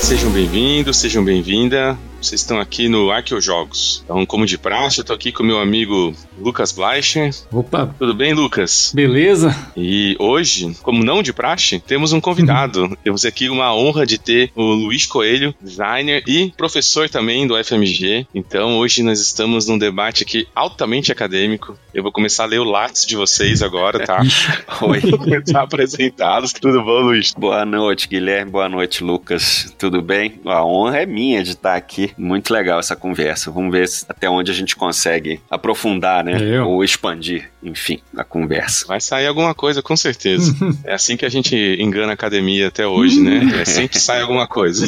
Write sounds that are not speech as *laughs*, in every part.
Sejam bem-vindos, sejam bem-vinda. Vocês estão aqui no Arqueojogos. Então, como de praxe, eu tô aqui com meu amigo Lucas Bleicher. Opa, Tudo bem, Lucas? beleza? E hoje, como não de praxe, temos um convidado. *laughs* temos aqui uma honra de ter o Luiz Coelho, designer e professor também do FMG. Então, hoje nós estamos num debate aqui altamente acadêmico. Eu vou começar a ler o lápis de vocês agora, tá? *laughs* Oi. Vou começar a apresentá-los. Tudo bom, Luiz? Boa noite, Guilherme. Boa noite, Lucas. Tudo bem? A honra é minha de estar aqui. Muito legal essa conversa. Vamos ver até onde a gente consegue aprofundar, né? Eu. Ou expandir, enfim, a conversa. Vai sair alguma coisa, com certeza. *laughs* É assim que a gente engana a academia até hoje, né? *laughs* É sempre sai alguma coisa.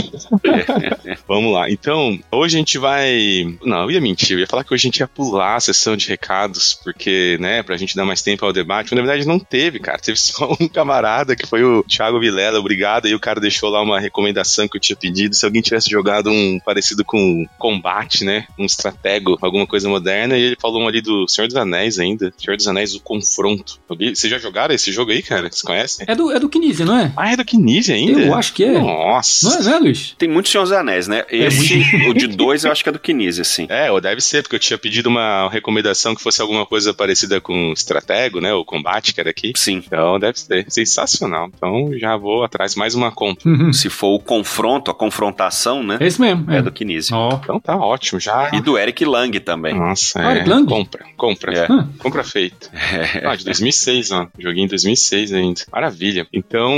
*laughs* Vamos lá. Então, hoje a gente vai. Não, eu ia mentir. Eu ia falar que hoje a gente ia pular a sessão de recados, porque, né, pra gente dar mais tempo ao debate. Mas na verdade não teve, cara. Teve só um camarada que foi o Thiago Vilela, obrigado. E o cara deixou lá uma recomendação que eu tinha pedido. Se alguém tivesse jogado um parecido com combate, né? Um estratego, alguma coisa moderna. E ele falou ali do Senhor dos Anéis ainda. Senhor dos Anéis, o confronto. Vocês já jogaram esse jogo aí, cara? Vocês conhecem? É do, é do Kinesia, não é? Ah, é do Kinesia ainda? Eu acho que é. Nossa. Não é, né, Luiz? Tem muitos Senhor dos Anéis, né? Esse, o de dois, eu acho que é do Kinesia, sim. É, ou deve ser, porque eu tinha pedido uma recomendação que fosse alguma coisa parecida com Estratego, né? O combate que era aqui. Sim. Então deve ser sensacional. Então já vou atrás mais uma compra. Uhum. Se for o confronto, a confrontação, né? É esse mesmo. É, É. do Kinesia. Ó. Então tá ótimo, já. E do Eric Lang também. Nossa, Ah, é. Eric Lang? Compra, compra. É. Ah, Compra feita. *laughs* Ah, de 2006, ó. Joguei em 2006 ainda. Maravilha. Então,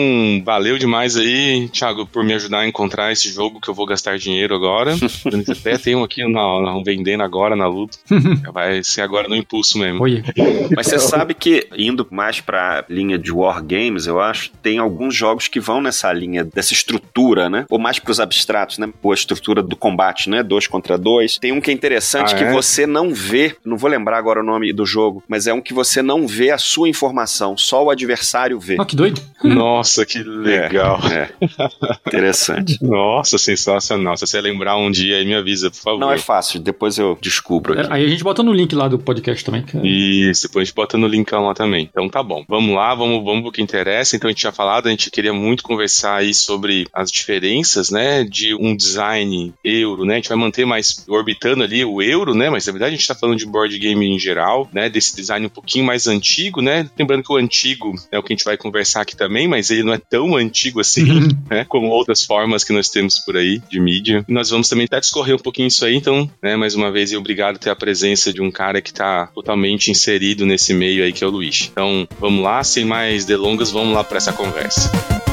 valeu demais aí, Thiago, por me ajudar a encontrar esse jogo que eu vou gastar dinheiro agora. *laughs* Até tem um aqui na, na- vendendo agora na luta. *laughs* Vai ser agora no impulso mesmo. Olha. Mas você sabe que, indo mais pra linha de War Games, eu acho, tem alguns jogos que vão nessa linha dessa estrutura, né? Ou mais pros abstratos, né? Ou a estrutura do combate, né? Dois contra dois. Tem um que é interessante Ah, que é? você não vê, não vou lembrar agora o nome do jogo, mas é um que você não vê a sua informação, só o adversário vê. Ó, que doido. Nossa, que legal. É, interessante. *laughs* Nossa, sensacional. Se você lembrar um dia aí, me avisa, por favor. Não é fácil, depois eu descubro É, aqui. Aí a gente bota no link lá do podcast também. que é- Isso, depois a gente bota no linkão lá também. Então tá bom. Vamos lá, vamos, vamos pro que interessa. Então a gente tinha falado, a gente queria muito conversar aí sobre as diferenças, né, de um design euro, né? A gente vai manter mais orbitando ali o euro, né? Mas na verdade a gente tá falando de board game em geral, né? Desse design um pouquinho mais antigo, né? Lembrando que o antigo é o que a gente vai conversar aqui também, mas ele não é tão antigo assim, Uhum. né? Como outras formas que nós temos por aí de mídia. E nós vamos também até discorrer um pouquinho isso aí, então, né? Mais uma vez, obrigado ter a presença de um cara que tá totalmente inserido nesse meio aí, que é o Luiz. Então, vamos lá, sem mais delongas, vamos lá para essa conversa.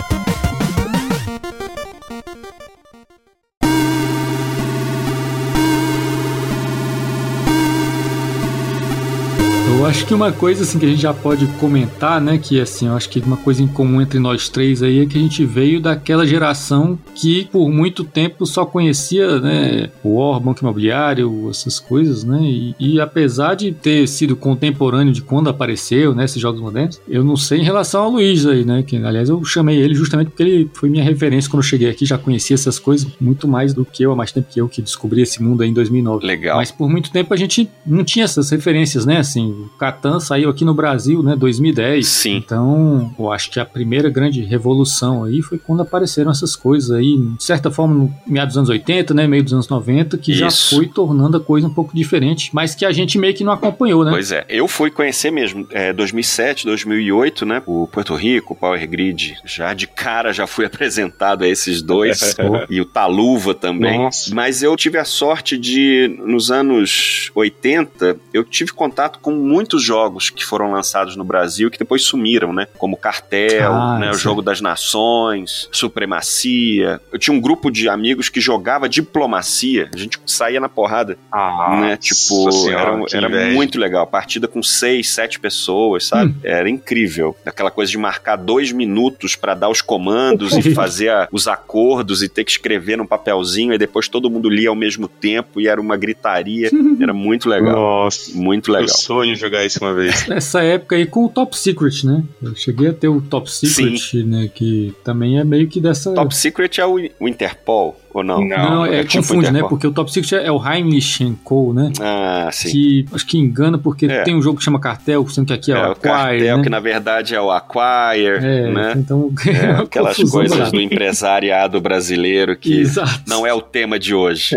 Acho que uma coisa assim que a gente já pode comentar, né, que assim, eu acho que uma coisa em comum entre nós três aí é que a gente veio daquela geração que por muito tempo só conhecia, né, o War, Banco Imobiliário, essas coisas, né, e, e apesar de ter sido contemporâneo de quando apareceu, né, esses jogos modernos, eu não sei em relação ao Luiz aí, né, que aliás eu chamei ele justamente porque ele foi minha referência quando eu cheguei aqui, já conhecia essas coisas muito mais do que eu, há mais tempo que eu que descobri esse mundo aí em 2009. Legal. Mas por muito tempo a gente não tinha essas referências, né? Assim, Catan saiu aqui no Brasil, né? 2010. Sim. Então, eu acho que a primeira grande revolução aí foi quando apareceram essas coisas aí, de certa forma, no meados dos anos 80, né? Meio dos anos 90, que já Isso. foi tornando a coisa um pouco diferente, mas que a gente meio que não acompanhou, né? Pois é, eu fui conhecer mesmo, é, 2007, 2008, né, o Porto Rico, o Power Grid, já de cara já fui *laughs* apresentado a esses dois, *laughs* e o Taluva também. Nossa. Mas eu tive a sorte de, nos anos 80, eu tive contato com muitos jogos que foram lançados no Brasil que depois sumiram, né, como Cartel, Ah, né, o. Jogo das Nações, Supremacia. Eu tinha um grupo de amigos que jogava diplomacia, a gente saía na porrada Ah, né? Tipo, senhora, era, era muito legal. Partida com seis, sete pessoas, sabe? Hum. Era incrível. Aquela coisa de marcar dois minutos pra dar os comandos e *laughs* fazer a- os acordos e ter que escrever num papelzinho e depois todo mundo lia ao mesmo tempo e era uma gritaria. Era muito legal. *laughs* Nossa, Muito eu legal. sonho jogar isso uma vez. *laughs* Nessa época aí com o Top Secret, né? Eu cheguei a ter o Top Secret, né? Que também é meio que dessa. Top Secret é o, o Interpol. Ou não? Não, é, é tipo confunde, né? Porque o Top Secret é o Heimlich Co, né? Ah, sim. Que acho que engana porque é. tem um jogo que chama Cartel, sendo que aqui é, é o Acquire, o Cartel, né? que na verdade é o Acquire, é, né? Então, *laughs* é, aquelas coisas do empresariado brasileiro que Exato. não é o tema de hoje.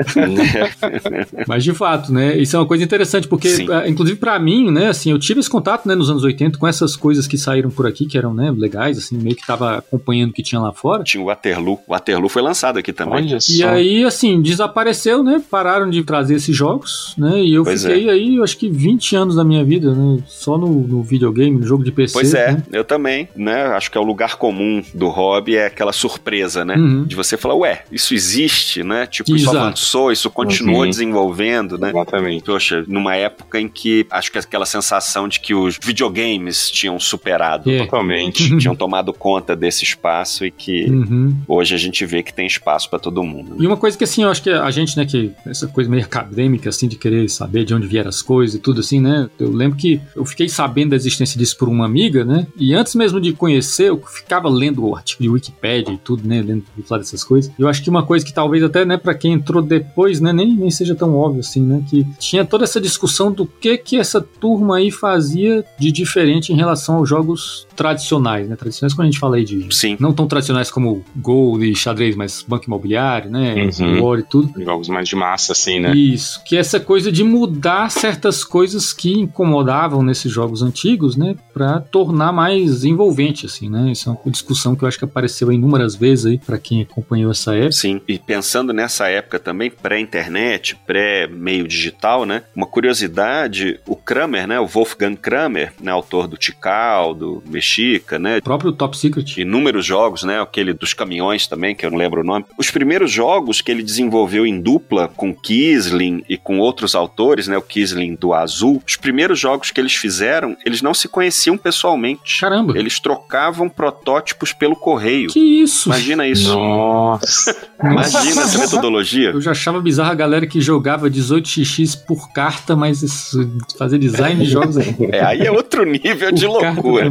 *laughs* Mas de fato, né? Isso é uma coisa interessante porque, sim. Ah, inclusive para mim, né? Assim, eu tive esse contato, né? Nos anos 80 com essas coisas que saíram por aqui que eram, né? Legais, assim, meio que tava acompanhando o que tinha lá fora. Tinha o Waterloo. O Waterloo foi lançado aqui também. Olha e aí, assim, desapareceu, né? Pararam de trazer esses jogos, né? E eu pois fiquei é. aí, acho que 20 anos da minha vida, né? Só no, no videogame, no jogo de PC. Pois é, né? eu também, né? Acho que é o lugar comum do hobby, é aquela surpresa, né? Uhum. De você falar, ué, isso existe, né? Tipo, Exato. isso avançou, isso continuou uhum. desenvolvendo, né? Exatamente. Poxa, numa época em que acho que aquela sensação de que os videogames tinham superado. Yeah. Totalmente. Tinham tomado conta desse espaço e que uhum. hoje a gente vê que tem espaço para todo mundo. Né? E uma coisa que assim, eu acho que a gente, né, que essa coisa meio acadêmica, assim, de querer saber de onde vieram as coisas e tudo assim, né? Eu lembro que eu fiquei sabendo da existência disso por uma amiga, né? E antes mesmo de conhecer, eu ficava lendo o artigo de Wikipedia e tudo, né? Lendo falar dessas coisas. Eu acho que uma coisa que talvez até, né, para quem entrou depois, né, nem, nem seja tão óbvio assim, né? Que tinha toda essa discussão do que que essa turma aí fazia de diferente em relação aos jogos tradicionais, né? Tradicionais quando a gente fala aí de. Sim. Não tão tradicionais como Gold e xadrez, mas banco imobiliário, né? Uhum. War e tudo. Jogos mais de massa, assim, né? Isso. Que é essa coisa de mudar certas coisas que incomodavam nesses jogos antigos, né? Pra tornar mais envolvente, assim, né? Isso é uma discussão que eu acho que apareceu inúmeras vezes aí para quem acompanhou essa época. Sim. E pensando nessa época também, pré-internet, pré-meio digital, né? Uma curiosidade, o Kramer, né? O Wolfgang Kramer, né? Autor do Tikal, do Mexica, né? O próprio Top Secret. Inúmeros jogos, né? Aquele dos caminhões também, que eu não lembro o nome. Os primeiros jogos que ele desenvolveu em dupla com Kisling e com outros autores, né? O Kisling do Azul. Os primeiros jogos que eles fizeram, eles não se conheciam pessoalmente. Caramba. Eles trocavam protótipos pelo correio. Que isso? Imagina isso. Nossa. Imagina essa *laughs* metodologia. Eu já achava bizarra a galera que jogava 18x por carta, mas isso, fazer design de jogos aí. É, aí é outro nível de loucura.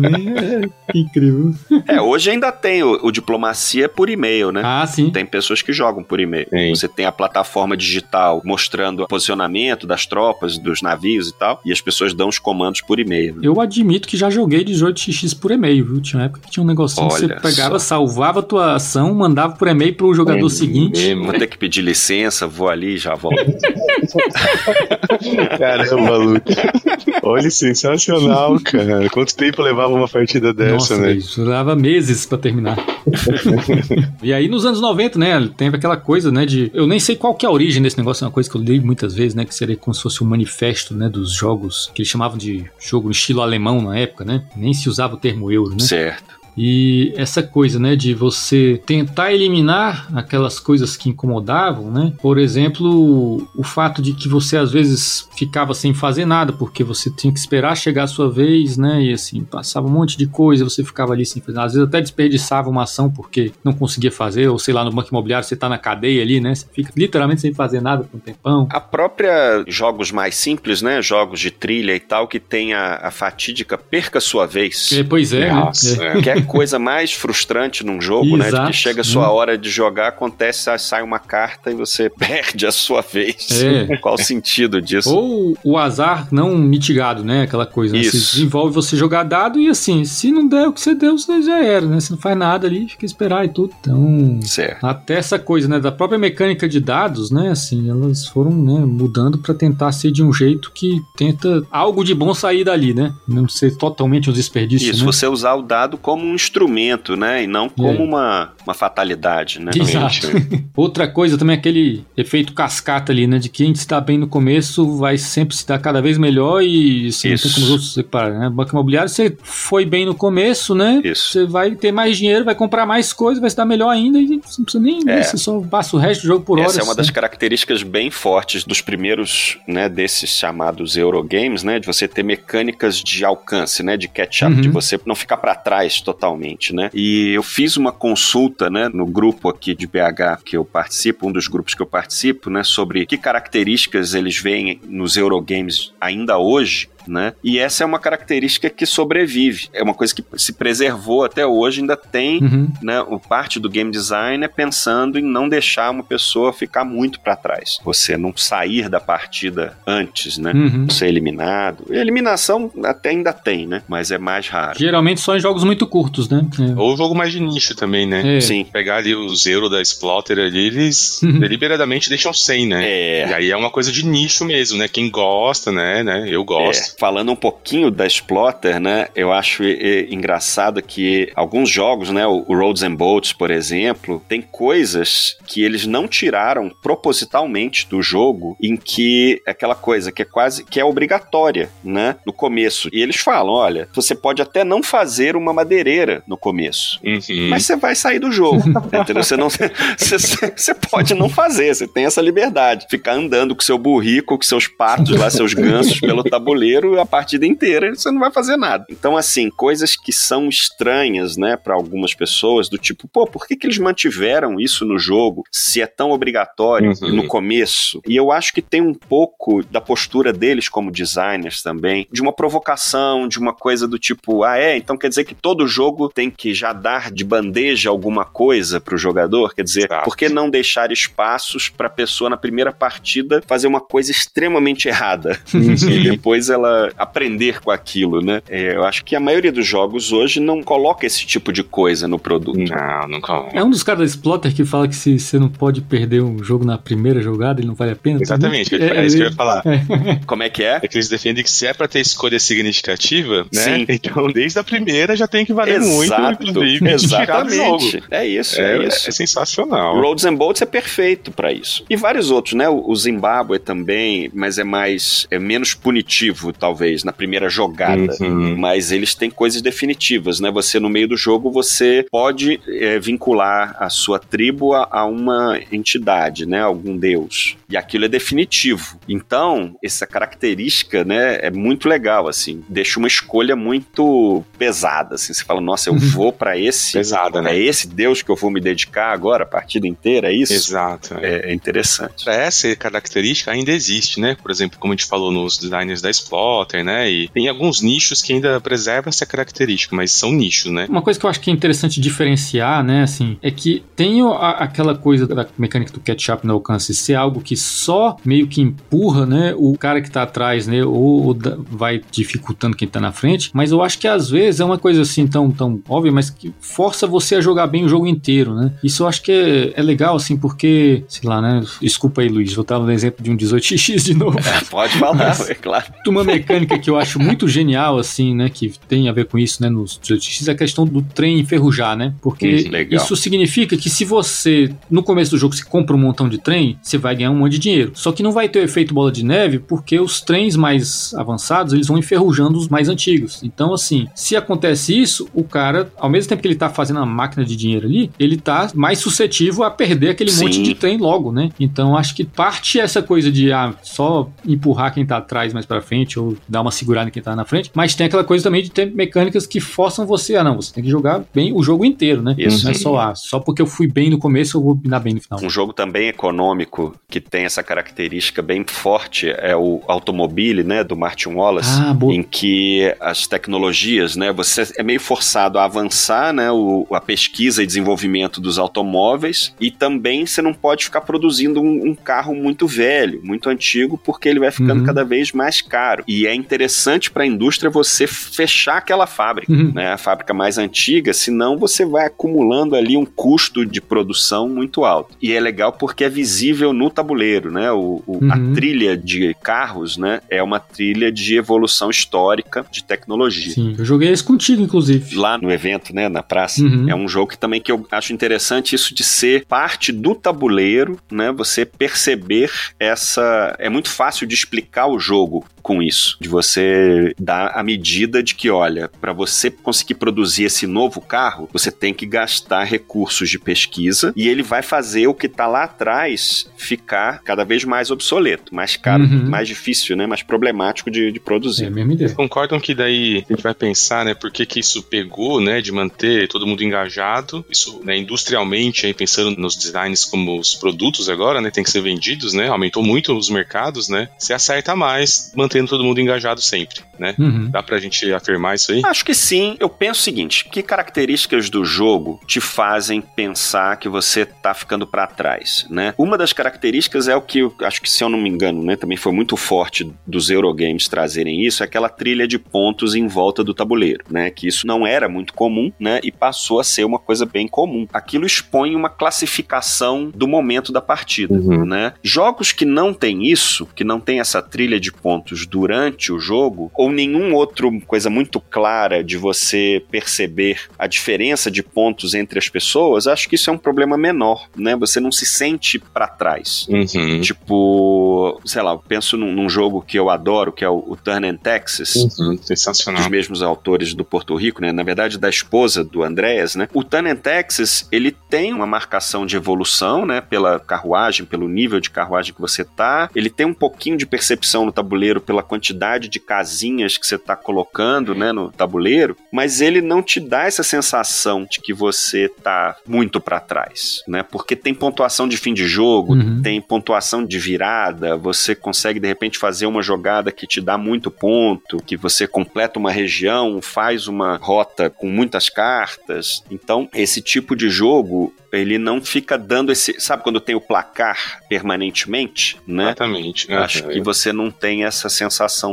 É incrível. É, hoje ainda tem o, o, diplomacia por e-mail, né? Ah, sim. Tem pessoas que jogam por e-mail. Você tem a plataforma digital mostrando o posicionamento das tropas, dos navios e tal, e as pessoas dão os comandos por e-mail. Né? Eu admito que já joguei 18x por e-mail, viu? Tinha uma época que tinha um negocinho Olha que você pegava, só. salvava a tua ação, mandava por e-mail pro jogador é seguinte. Mesmo. Vou ter que pedir licença, vou ali e já volto. *laughs* Caramba, Luke. Olha, sensacional, cara. Quanto tempo levava uma partida dessa, Nossa, né? Isso levava meses para terminar. *laughs* e aí, nos anos 90, né, teve aquela coisa, né, de... Eu nem sei qual que é a origem desse negócio, é uma coisa que eu li muitas vezes, né, que seria como se fosse um manifesto, né, dos jogos, que eles chamavam de jogo estilo alemão na época, né? Nem se usava o termo euro, né? Certo. E essa coisa, né, de você tentar eliminar aquelas coisas que incomodavam, né? Por exemplo, o fato de que você às vezes ficava sem fazer nada porque você tinha que esperar chegar a sua vez, né? E assim, passava um monte de coisa, você ficava ali sem fazer nada. Às vezes até desperdiçava uma ação porque não conseguia fazer, ou sei lá, no banco imobiliário você tá na cadeia ali, né? Você fica literalmente sem fazer nada por um tempão. A própria jogos mais simples, né? Jogos de trilha e tal, que tem a, a fatídica perca sua vez. É, pois é, Nossa, né? é. Que é *laughs* coisa mais frustrante num jogo, Exato, né? De que chega a sua hum. hora de jogar, acontece, sai uma carta e você *laughs* perde a sua vez. É. Qual o sentido disso? Ou o azar não mitigado, né? Aquela coisa. Né? Isso. Né? envolve você jogar dado e assim, se não der o que você deu, você já era, né? Você não faz nada ali, fica esperar e tudo. Então, certo. até essa coisa, né? Da própria mecânica de dados, né? Assim, elas foram né, mudando para tentar ser de um jeito que tenta algo de bom sair dali, né? Não ser totalmente um desperdício. Isso, né? você usar o dado como um instrumento, né? E não como é. uma, uma fatalidade, né? Exato. *laughs* Outra coisa também é aquele efeito cascata ali, né? De quem está bem no começo vai sempre se dar cada vez melhor e assim, não tem como os outros separar, né? Banco imobiliário, você foi bem no começo, né? Isso. Você vai ter mais dinheiro, vai comprar mais coisas, vai se dar melhor ainda e você não precisa nem. É. Você só passa o resto do jogo por hora. Essa é uma das características bem fortes dos primeiros, né? Desses chamados Eurogames, né? De você ter mecânicas de alcance, né? De catch-up, uhum. de você não ficar para trás totalmente, né? E eu fiz uma consulta, né? No grupo aqui de BH que eu participo, um dos grupos que eu participo, né? Sobre que características eles veem nos Eurogames ainda hoje né? E essa é uma característica que sobrevive. É uma coisa que se preservou até hoje, ainda tem, uhum. né? O parte do game design é pensando em não deixar uma pessoa ficar muito para trás. Você não sair da partida antes, né? Uhum. Ser eliminado. E eliminação até ainda tem, né? Mas é mais raro. Geralmente só em jogos muito curtos, né? É. Ou jogo mais de nicho também, né? É. Sim. Pegar ali os Euro da Splotter ali, eles uhum. deliberadamente deixam sem, né? É. E aí é uma coisa de nicho mesmo, né? Quem gosta, né? né? Eu gosto. É. Falando um pouquinho da Splotter, né? Eu acho engraçado que alguns jogos, né? O Roads and Boats, por exemplo, tem coisas que eles não tiraram propositalmente do jogo, em que é aquela coisa que é quase que é obrigatória, né? No começo. E eles falam: olha, você pode até não fazer uma madeireira no começo, uhum. mas você vai sair do jogo. *laughs* entendeu? Você não. Você, você pode não fazer, você tem essa liberdade. Ficar andando com seu burrico, com seus patos lá, seus gansos pelo tabuleiro a partida inteira, você não vai fazer nada. Então, assim, coisas que são estranhas, né, para algumas pessoas, do tipo, pô, por que, que eles mantiveram isso no jogo se é tão obrigatório uhum. no começo? E eu acho que tem um pouco da postura deles como designers também, de uma provocação, de uma coisa do tipo, ah, é, então quer dizer que todo jogo tem que já dar de bandeja alguma coisa pro jogador? Quer dizer, Exato. por que não deixar espaços pra pessoa na primeira partida fazer uma coisa extremamente errada e depois ela aprender com aquilo, né? É, eu acho que a maioria dos jogos hoje não coloca esse tipo de coisa no produto. Não, não coloca. É um dos caras da Splotter que fala que se você não pode perder um jogo na primeira jogada, ele não vale a pena. Exatamente, é, é, isso que eu ia falar. É. *laughs* Como é que é? É que eles defendem que se é pra ter escolha significativa, né? Sim. *laughs* Então desde a primeira já tem que valer Exato. muito, inclusive, Exatamente. É isso, é, é, isso. É sensacional. Roads and Boats é perfeito para isso. E vários outros, né? O Zimbábue também, mas é mais é menos punitivo, talvez, na primeira jogada. Uhum. Mas eles têm coisas definitivas, né? Você no meio do jogo você pode é, vincular a sua tribo a, a, uma entidade, né? Algum deus. E aquilo é definitivo. Então, essa característica, né, é muito legal, assim. Deixa uma escolha muito pesada, assim. Você fala, nossa, eu vou para esse. Pesada, né? É esse deus que eu vou me dedicar agora, a partida inteira, é isso? Exato. É, é interessante. Essa característica ainda existe, né? Por exemplo, como a gente falou nos designers da Splotter, né? E tem alguns nichos que ainda preservam essa característica, mas são nichos, né? Uma coisa que eu acho que é interessante diferenciar, né, assim, é que tem a, aquela coisa da mecânica do catch-up no alcance ser algo que só meio que empurra, né, o cara que tá atrás, né, ou, ou vai dificultando quem tá na frente, mas eu acho que às vezes é uma coisa assim tão, tão óbvia, mas que força você a jogar bem o jogo inteiro, né? Isso eu acho que é, é legal, assim, porque, sei lá, né, desculpa aí, Luiz, vou estar no exemplo de um 18x de novo. Pode falar, *laughs* é claro. Uma mecânica que eu acho muito genial, assim, né, que tem a ver com isso, né, nos 18x, é a questão do trem enferrujar, né? Porque hum, isso significa que se você, no começo do jogo, se compra um montão de trem, você vai ganhar um monte de dinheiro. Só que não vai ter o efeito bola de neve, porque os trens mais avançados, eles vão enferrujando os mais antigos. Então, assim, se acontece isso, o cara, ao mesmo tempo que ele tá fazendo a máquina de dinheiro ali, ele tá mais suscetível a perder aquele Sim. monte de trem logo, né? Então, acho que parte essa coisa de ah, só empurrar quem tá atrás mais para frente ou dar uma segurada em quem tá na frente, mas tem aquela coisa também de ter mecânicas que forçam você a não, você tem que jogar bem o jogo inteiro, né? Isso. Não é só ah, só porque eu fui bem no começo eu vou dar bem no final. Um jogo também econômico que tem essa característica bem forte é o Automobile, né, do Martin Wallace, ah, em que as tecnologias, né, você é meio forçado a avançar, né, o, a pesquisa e desenvolvimento dos automóveis e também você não pode ficar produzindo um, um carro muito velho, muito antigo, porque ele vai ficando uhum. cada vez mais caro. E é interessante para a indústria você fechar aquela fábrica, uhum. né, a fábrica mais antiga, senão você vai acumulando ali um custo de produção muito alto. E é legal porque é visível no tabuleiro, né? O, o uhum. A trilha de carros, né? É uma trilha de evolução histórica de tecnologia. Sim, eu joguei esse contigo, inclusive. Lá no evento, né? Na praça. Uhum. É um jogo que também que eu acho interessante isso de ser parte do tabuleiro, né? Você perceber essa... É muito fácil de explicar o jogo com isso, de você dar a medida de que, olha, para você conseguir produzir esse novo carro, você tem que gastar recursos de pesquisa e ele vai fazer o que está lá atrás ficar cada vez mais obsoleto, mais caro, uhum. mais difícil, né, mais problemático de, de produzir. É a mesma ideia. Vocês concordam que daí a gente vai pensar, né, por que que isso pegou, né, de manter todo mundo engajado, isso, né, industrialmente, aí pensando nos designs como os produtos agora, né, tem que ser vendidos, né, aumentou muito os mercados, né, se acerta mais, mantém mantendo todo mundo engajado sempre, né? Uhum. Dá pra gente afirmar isso aí? Acho que sim. Eu penso o seguinte: que características do jogo te fazem pensar que você tá ficando para trás, né? Uma das características é o que eu acho que, se eu não me engano, né, também foi muito forte dos Eurogames trazerem isso, é aquela trilha de pontos em volta do tabuleiro, né? Que isso não era muito comum, né? E passou a ser uma coisa bem comum. Aquilo expõe uma classificação do momento da partida, uhum. né? Jogos que não tem isso, que não tem essa trilha de pontos durante o jogo, ou nenhum outro coisa muito clara de você perceber a diferença de pontos entre as pessoas, acho que isso é um problema menor, né? Você não se sente para trás. Uhum. Tipo, sei lá, eu penso num, num, jogo que eu adoro, que é o, o Turn and Texas. Uhum. Sensacional. Dos mesmos autores do Porto Rico, né? Na verdade, da esposa do Andréas, né? O Turn and Texas, ele tem uma marcação de evolução, né? Pela carruagem, pelo nível de carruagem que você tá. Ele tem um pouquinho de percepção no tabuleiro pela quantidade de casinhas que você tá colocando, né? No tabuleiro. Mas ele não te dá essa sensação de que você tá muito para trás, né? Porque tem pontuação de fim de jogo, uhum. tem pontuação de virada, você consegue de repente fazer uma jogada que te dá muito ponto, que você completa uma região, faz uma rota com muitas cartas. Então, esse tipo de jogo ele não fica dando esse. Sabe quando tem o placar permanentemente, né? Exatamente. Acho que você não tem essa sensação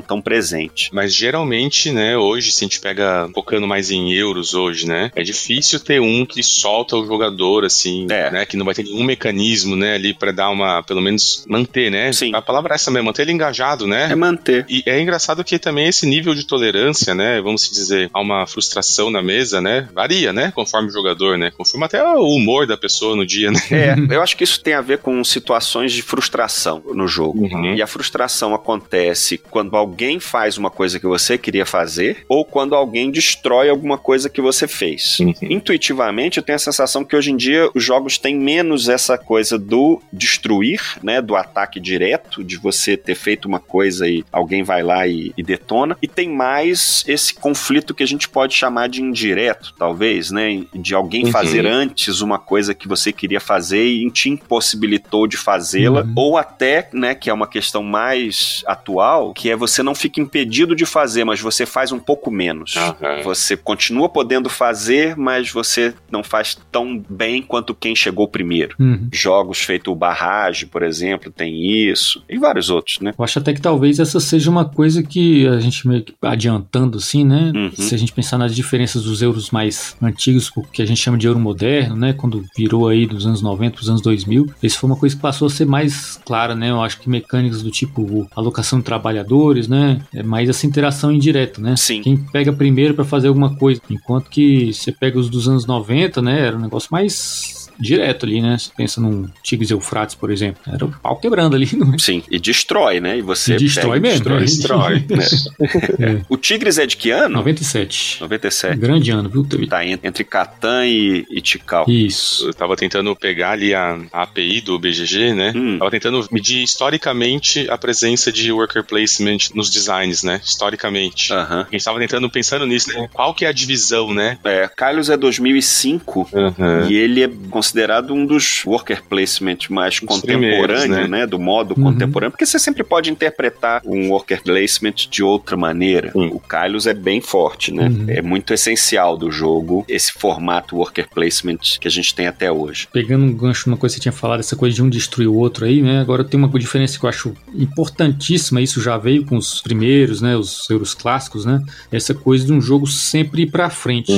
tão presente. Mas geralmente, né, hoje, se a gente pega focando mais em euros hoje, né? É difícil ter um que solta o jogador, assim, é. né? Que não vai ter nenhum mecanismo, né, ali para dar uma. pelo menos manter, né? Sim. A palavra é essa mesmo, manter ele engajado, né? É manter. E é engraçado que também esse nível de tolerância, né? Vamos dizer, a uma frustração na mesa, né? Varia, né? Conforme o jogador, né? Conforme até o humor da pessoa no dia, né? É, eu acho que isso tem a ver com situações de frustração no jogo. Uhum. E a frustração acontece quando alguém faz uma coisa que você queria fazer ou quando alguém destrói alguma coisa que você fez. Uhum. Intuitivamente, eu tenho a sensação que hoje em dia os jogos têm menos essa coisa do destruir, né? Do ataque direto, de você ter feito uma coisa e alguém vai lá e, e detona. E tem mais esse conflito que a gente pode chamar de indireto, talvez, né? De alguém uhum. fazer antes uma coisa que você queria fazer e te impossibilitou de fazê-la, uhum. ou até, né, que é uma questão mais atual, que é você não fica impedido de fazer, mas você faz um pouco menos. Uhum. Você continua podendo fazer, mas você não faz tão bem quanto quem chegou primeiro. Uhum. Jogos feito barragem, por exemplo, tem isso, e vários outros, né? Eu acho até que talvez essa seja uma coisa que a gente meio que adiantando, assim, né? Uhum. Se a gente pensar nas diferenças dos euros mais antigos, o que a gente chama de euro moderno, né? Quando virou aí dos anos 90 para os anos 2000, isso foi uma coisa que passou a ser mais clara, né? Eu acho que mecânicas do tipo alocação de trabalhadores, né? É mais essa interação indireta, né? Sim. Quem pega primeiro para fazer alguma coisa, enquanto que você pega os dos anos 90, né? Era um negócio mais direto ali, né? Você pensa num Tigres Eufrates, por exemplo. Era o pau quebrando ali. *laughs* Não é? Sim, e destrói, né? E você. E destrói mesmo. Destrói, destrói. *laughs* né? é. O Tigres é de que ano? 97. 97. Grande ano, viu? Tá entre Catan e, e Tikal. Isso. Eu tava tentando pegar ali a, a API do BGG, né? Hum. Tava tentando medir historicamente a presença de worker placement nos designs, né? Historicamente. Uh -huh. A gente tava tentando, pensando nisso, né? Qual que é a divisão, né? É, Carlos é 2005 uh -huh. e ele é considerado um dos worker placement mais contemporâneos, né? né? Do modo uhum. contemporâneo, porque você sempre pode interpretar um worker placement de outra maneira. Uhum. O Kylos é bem forte, né? Uhum. É muito essencial do jogo esse formato worker placement que a gente tem até hoje. Pegando um gancho numa coisa que você tinha falado, essa coisa de um destruir o outro aí, né? Agora tem uma diferença que eu acho importantíssima, isso já veio com os primeiros, né? Os euros clássicos, né? Essa coisa de um jogo sempre ir pra frente.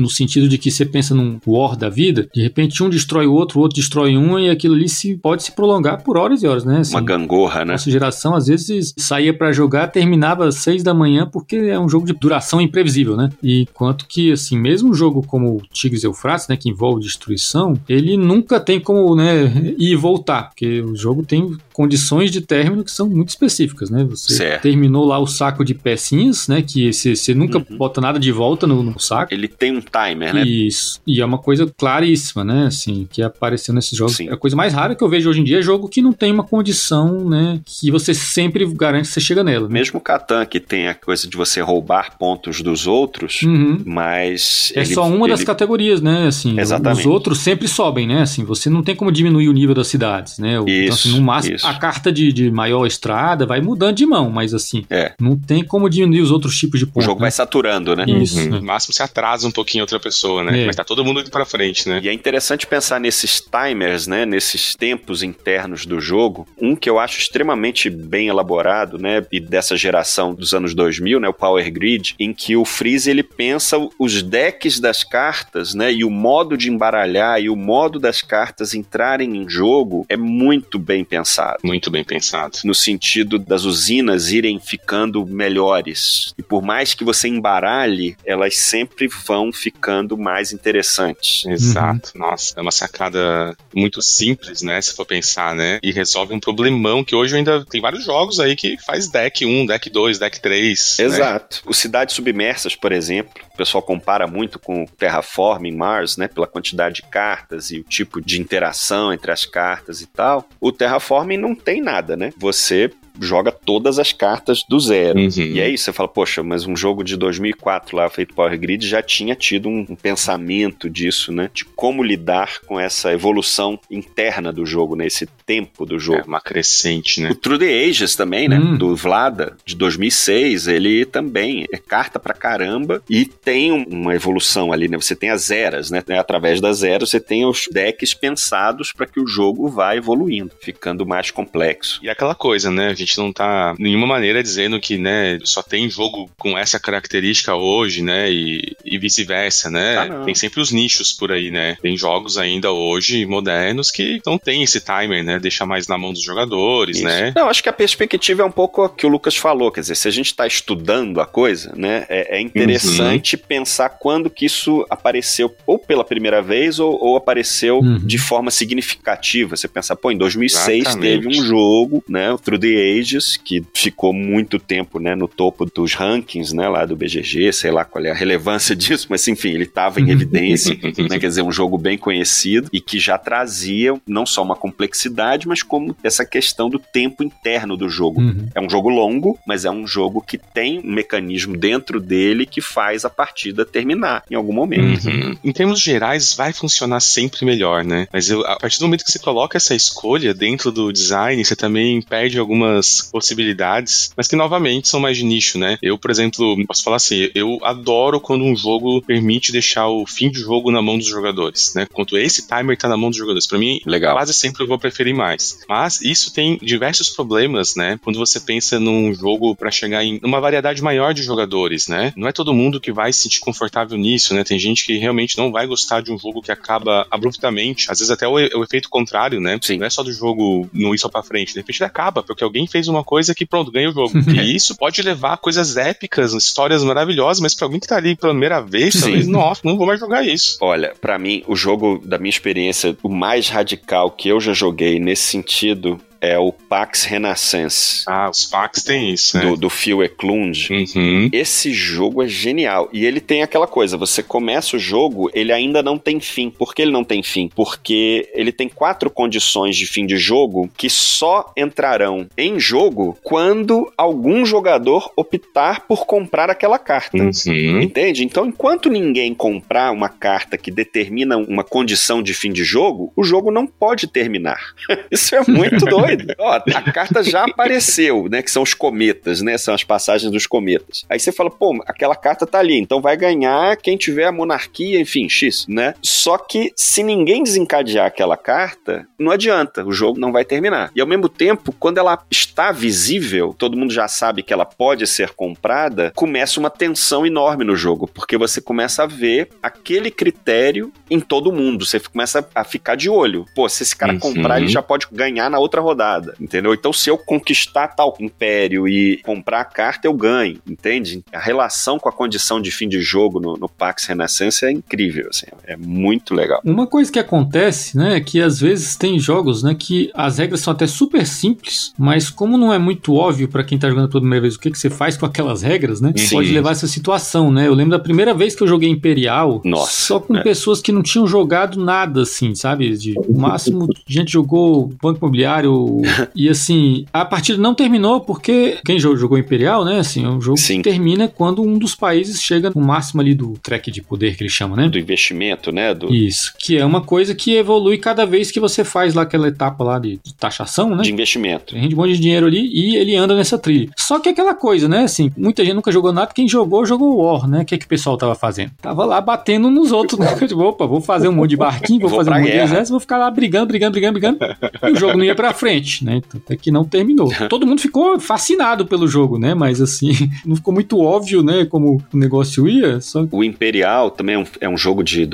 No sentido de que você pensa num war da vida, de repente um destrói o outro, o outro destrói um, e aquilo ali se, pode se prolongar por horas e horas, né? Assim, Uma gangorra, né? Nossa geração, às vezes, saía para jogar, terminava às seis da manhã, porque é um jogo de duração imprevisível, né? E quanto que, assim, mesmo um jogo como Tigres Eufrates, né, que envolve destruição, ele nunca tem como, né, ir e voltar, porque o jogo tem condições de término que são muito específicas, né? Você certo. terminou lá o saco de pecinhas, né, que você nunca uhum. bota nada de volta no, no saco. Ele tem um timer, né? Isso. E é uma coisa claríssima, né? Assim, que apareceu nesses jogos. Sim. A coisa mais rara que eu vejo hoje em dia é jogo que não tem uma condição, né? Que você sempre garante que você chega nela. Né? Mesmo o Catan, que tem a coisa de você roubar pontos dos outros, uhum. mas. É ele, só uma ele... das categorias, né? Assim, Exatamente. Os outros sempre sobem, né? Assim, você não tem como diminuir o nível das cidades, né? Isso, então, assim, no máximo, isso. a carta de, de maior estrada vai mudando de mão, mas assim, é. não tem como diminuir os outros tipos de pontos. O jogo né? vai saturando, né? Isso. Uhum. No máximo se atrasa um pouquinho outra pessoa, né? É. Mas tá todo mundo indo pra frente, né? E é interessante pensar nesses timers, né? Nesses tempos internos do jogo. Um que eu acho extremamente bem elaborado, né? E dessa geração dos anos 2000, né? O Power Grid, em que o Freeze ele pensa os decks das cartas, né? E o modo de embaralhar e o modo das cartas entrarem em jogo é muito bem pensado. Muito bem pensado. No sentido das usinas irem ficando melhores. E por mais que você embaralhe, elas sempre vão ficando mais interessantes. Exato. Uhum. Nossa, é uma sacada muito simples, né? Se for pensar, né? E resolve um problemão que hoje ainda tem vários jogos aí que faz deck 1, deck 2, deck 3. Né? Exato. Né? O Cidades Submersas, por exemplo, o pessoal compara muito com Terraforming Mars, né? Pela quantidade de cartas e o tipo de interação entre as cartas e tal. O Terraforming não tem nada, né? Você joga todas as cartas do zero. Uhum. E é isso, você fala, poxa, mas um jogo de 2004 lá feito Power Grid já tinha tido um, um, pensamento disso, né? De como lidar com essa evolução interna do jogo, né? Esse tempo do jogo. É uma crescente, né? O True the Ages também, né? Hum. Do Vlada, de 2006, ele também é carta pra caramba e tem uma evolução ali, né? Você tem as eras, né? Através das eras você tem os decks pensados para que o jogo vá evoluindo, ficando mais complexo. E aquela coisa, né? A gente gente não tá de nenhuma maneira dizendo que, né, só tem jogo com essa característica hoje, né, e, e vice-versa, né? Ah, tem sempre os nichos por aí, né? Tem jogos ainda hoje modernos que não tem esse timer, né? Deixa mais na mão dos jogadores, Isso. né? Não, acho que a perspectiva é um pouco o que o Lucas falou, quer dizer, se a gente está estudando a coisa, né, é, é interessante uhum. pensar quando que isso apareceu ou pela primeira vez ou, ou apareceu uhum. de forma significativa. Você pensa, pô, em 2006 Exatamente. teve um jogo, né, o Through the Pages, que ficou muito tempo né, no topo dos rankings né, lá do BGG, sei lá qual é a relevância *laughs* disso, mas enfim, ele estava em *laughs* evidência, né, quer dizer, um jogo bem conhecido e que já trazia não só uma complexidade, mas como essa questão do tempo interno do jogo. Uhum. É um jogo longo, mas é um jogo que tem um mecanismo dentro dele que faz a partida terminar em algum momento. Uhum. Em termos gerais, vai funcionar sempre melhor, né? Mas eu, a partir do momento que você coloca essa escolha dentro do design, você também perde algumas possibilidades, mas que novamente são mais de nicho, né? Eu, por exemplo, posso falar assim, eu adoro quando um jogo permite deixar o fim de jogo na mão dos jogadores, né? Quanto esse timer tá na mão dos jogadores. Para mim, Legal. quase sempre eu vou preferir mais. Mas isso tem diversos problemas, né? Quando você pensa num jogo para chegar em uma variedade maior de jogadores, né? Não é todo mundo que vai se sentir confortável nisso, né? Tem gente que realmente não vai gostar de um jogo que acaba abruptamente, às vezes até o, o efeito contrário, né? Sim. Não é só do jogo não ir só pra frente, de repente ele acaba, porque alguém fez uma coisa que, pronto, ganha o jogo. *laughs* e isso pode levar a coisas épicas, histórias maravilhosas, mas pra alguém que tá ali pela primeira vez, Sim. talvez, nossa, não vou mais jogar isso. Olha, para mim, o jogo da minha experiência, o mais radical que eu já joguei nesse sentido é o Pax Renaissance. Ah, os Pax tem isso, né? Do, do Phil Eklund. Uhum. Esse jogo é genial. E ele tem aquela coisa, você começa o jogo, ele ainda não tem fim. Por que ele não tem fim? Porque ele tem quatro condições de fim de jogo que só entrarão em jogo quando algum jogador optar por comprar aquela carta. Uhum. Entende? Então, enquanto ninguém comprar uma carta que determina uma condição de fim de jogo, o jogo não pode terminar. *laughs* Isso é muito doido *laughs* doido. Ó, a carta já apareceu, né? Que são os cometas, né? São as passagens dos cometas. Aí você fala, pô, aquela carta tá ali, então vai ganhar quem tiver a monarquia, enfim, X, né? Só que se ninguém desencadear aquela carta, não adianta, o jogo não vai terminar. E ao mesmo tempo, quando ela está visível, todo mundo já sabe que ela pode ser comprada, começa uma tensão enorme no jogo, porque você começa a ver aquele critério em todo mundo. Você começa a ficar de olho. Pô, se esse cara uhum. comprar, ele já pode ganhar na outra rodada rodada, entendeu? Então, se eu conquistar tal império e comprar a carta, eu ganho, entende? A relação com a condição de fim de jogo no, no Pax Renascença é incrível, assim, é muito legal. Uma coisa que acontece, né, é que às vezes tem jogos, né, que as regras são até super simples, mas como não é muito óbvio para quem tá jogando pela primeira vez o que, que você faz com aquelas regras, né, Sim. pode levar essa situação, né? Eu lembro da primeira vez que eu joguei Imperial, Nossa, só com é. pessoas que não tinham jogado nada, assim, sabe? De, o máximo, a gente jogou Banco Imobiliário e, assim, a partida não terminou porque quem jo- jogou Imperial, né, assim, é um jogo Sim. que termina quando um dos países chega no máximo ali do track de poder que eles chamam, né? Do investimento, né? Do, Isso, que é uma coisa que evolui cada vez que você faz lá aquela etapa lá de, de taxação, né? de investimento. Rende um monte de dinheiro ali e ele anda nessa trilha. Só que é aquela coisa, né? Assim, muita gente nunca jogou nada. Quem jogou, jogou War, né? O que, é que o pessoal tava fazendo? Tava lá batendo nos outros, né? *laughs* Tipo, opa, vou fazer um monte de barquinho, vou, Vou fazer um monte de exército, vou ficar lá brigando, brigando, brigando, brigando. e o jogo não ia pra frente, né? Até que não terminou. *laughs* Todo mundo ficou fascinado pelo jogo, né? Mas assim, *laughs* não ficou muito óbvio, né? Como o negócio ia. Só O Imperial também é um, é um jogo de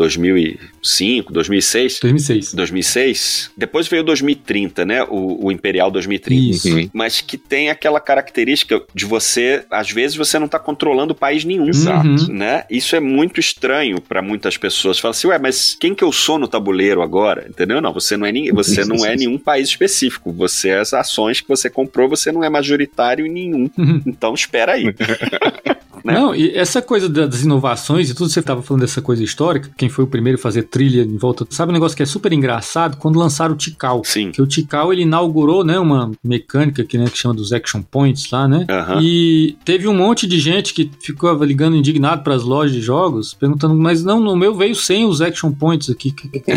2005, 2006. 2006. 2006. Depois veio o 2030, né? O, o Imperial 2030. Isso. Uhum. Mas que tem aquela característica de você, às vezes, você não tá controlando país nenhum. Exato. Uhum. Né? Isso é muito estranho pra muitas pessoas. Fala assim, ué, mas quem que eu sou no tabuleiro agora? Entendeu? Não, você não é, ni- você não é nenhum país específico. Você, as ações que você comprou, você não é majoritário em nenhum. Uhum. Então espera aí. *laughs* né? Não, e essa coisa da- das inovações e tudo, você estava falando dessa coisa histórica, quem foi o primeiro a fazer trilha em volta. Sabe um negócio que é super engraçado? Quando lançaram o Tikal. Sim. Que o Tikal ele inaugurou, né, uma mecânica que, né, que chama dos action points lá, né? Aham. E teve um monte de gente que ficou ligando indignado para as lojas de jogos, perguntando, mas não, no meu veio sem os action points aqui. O *laughs* que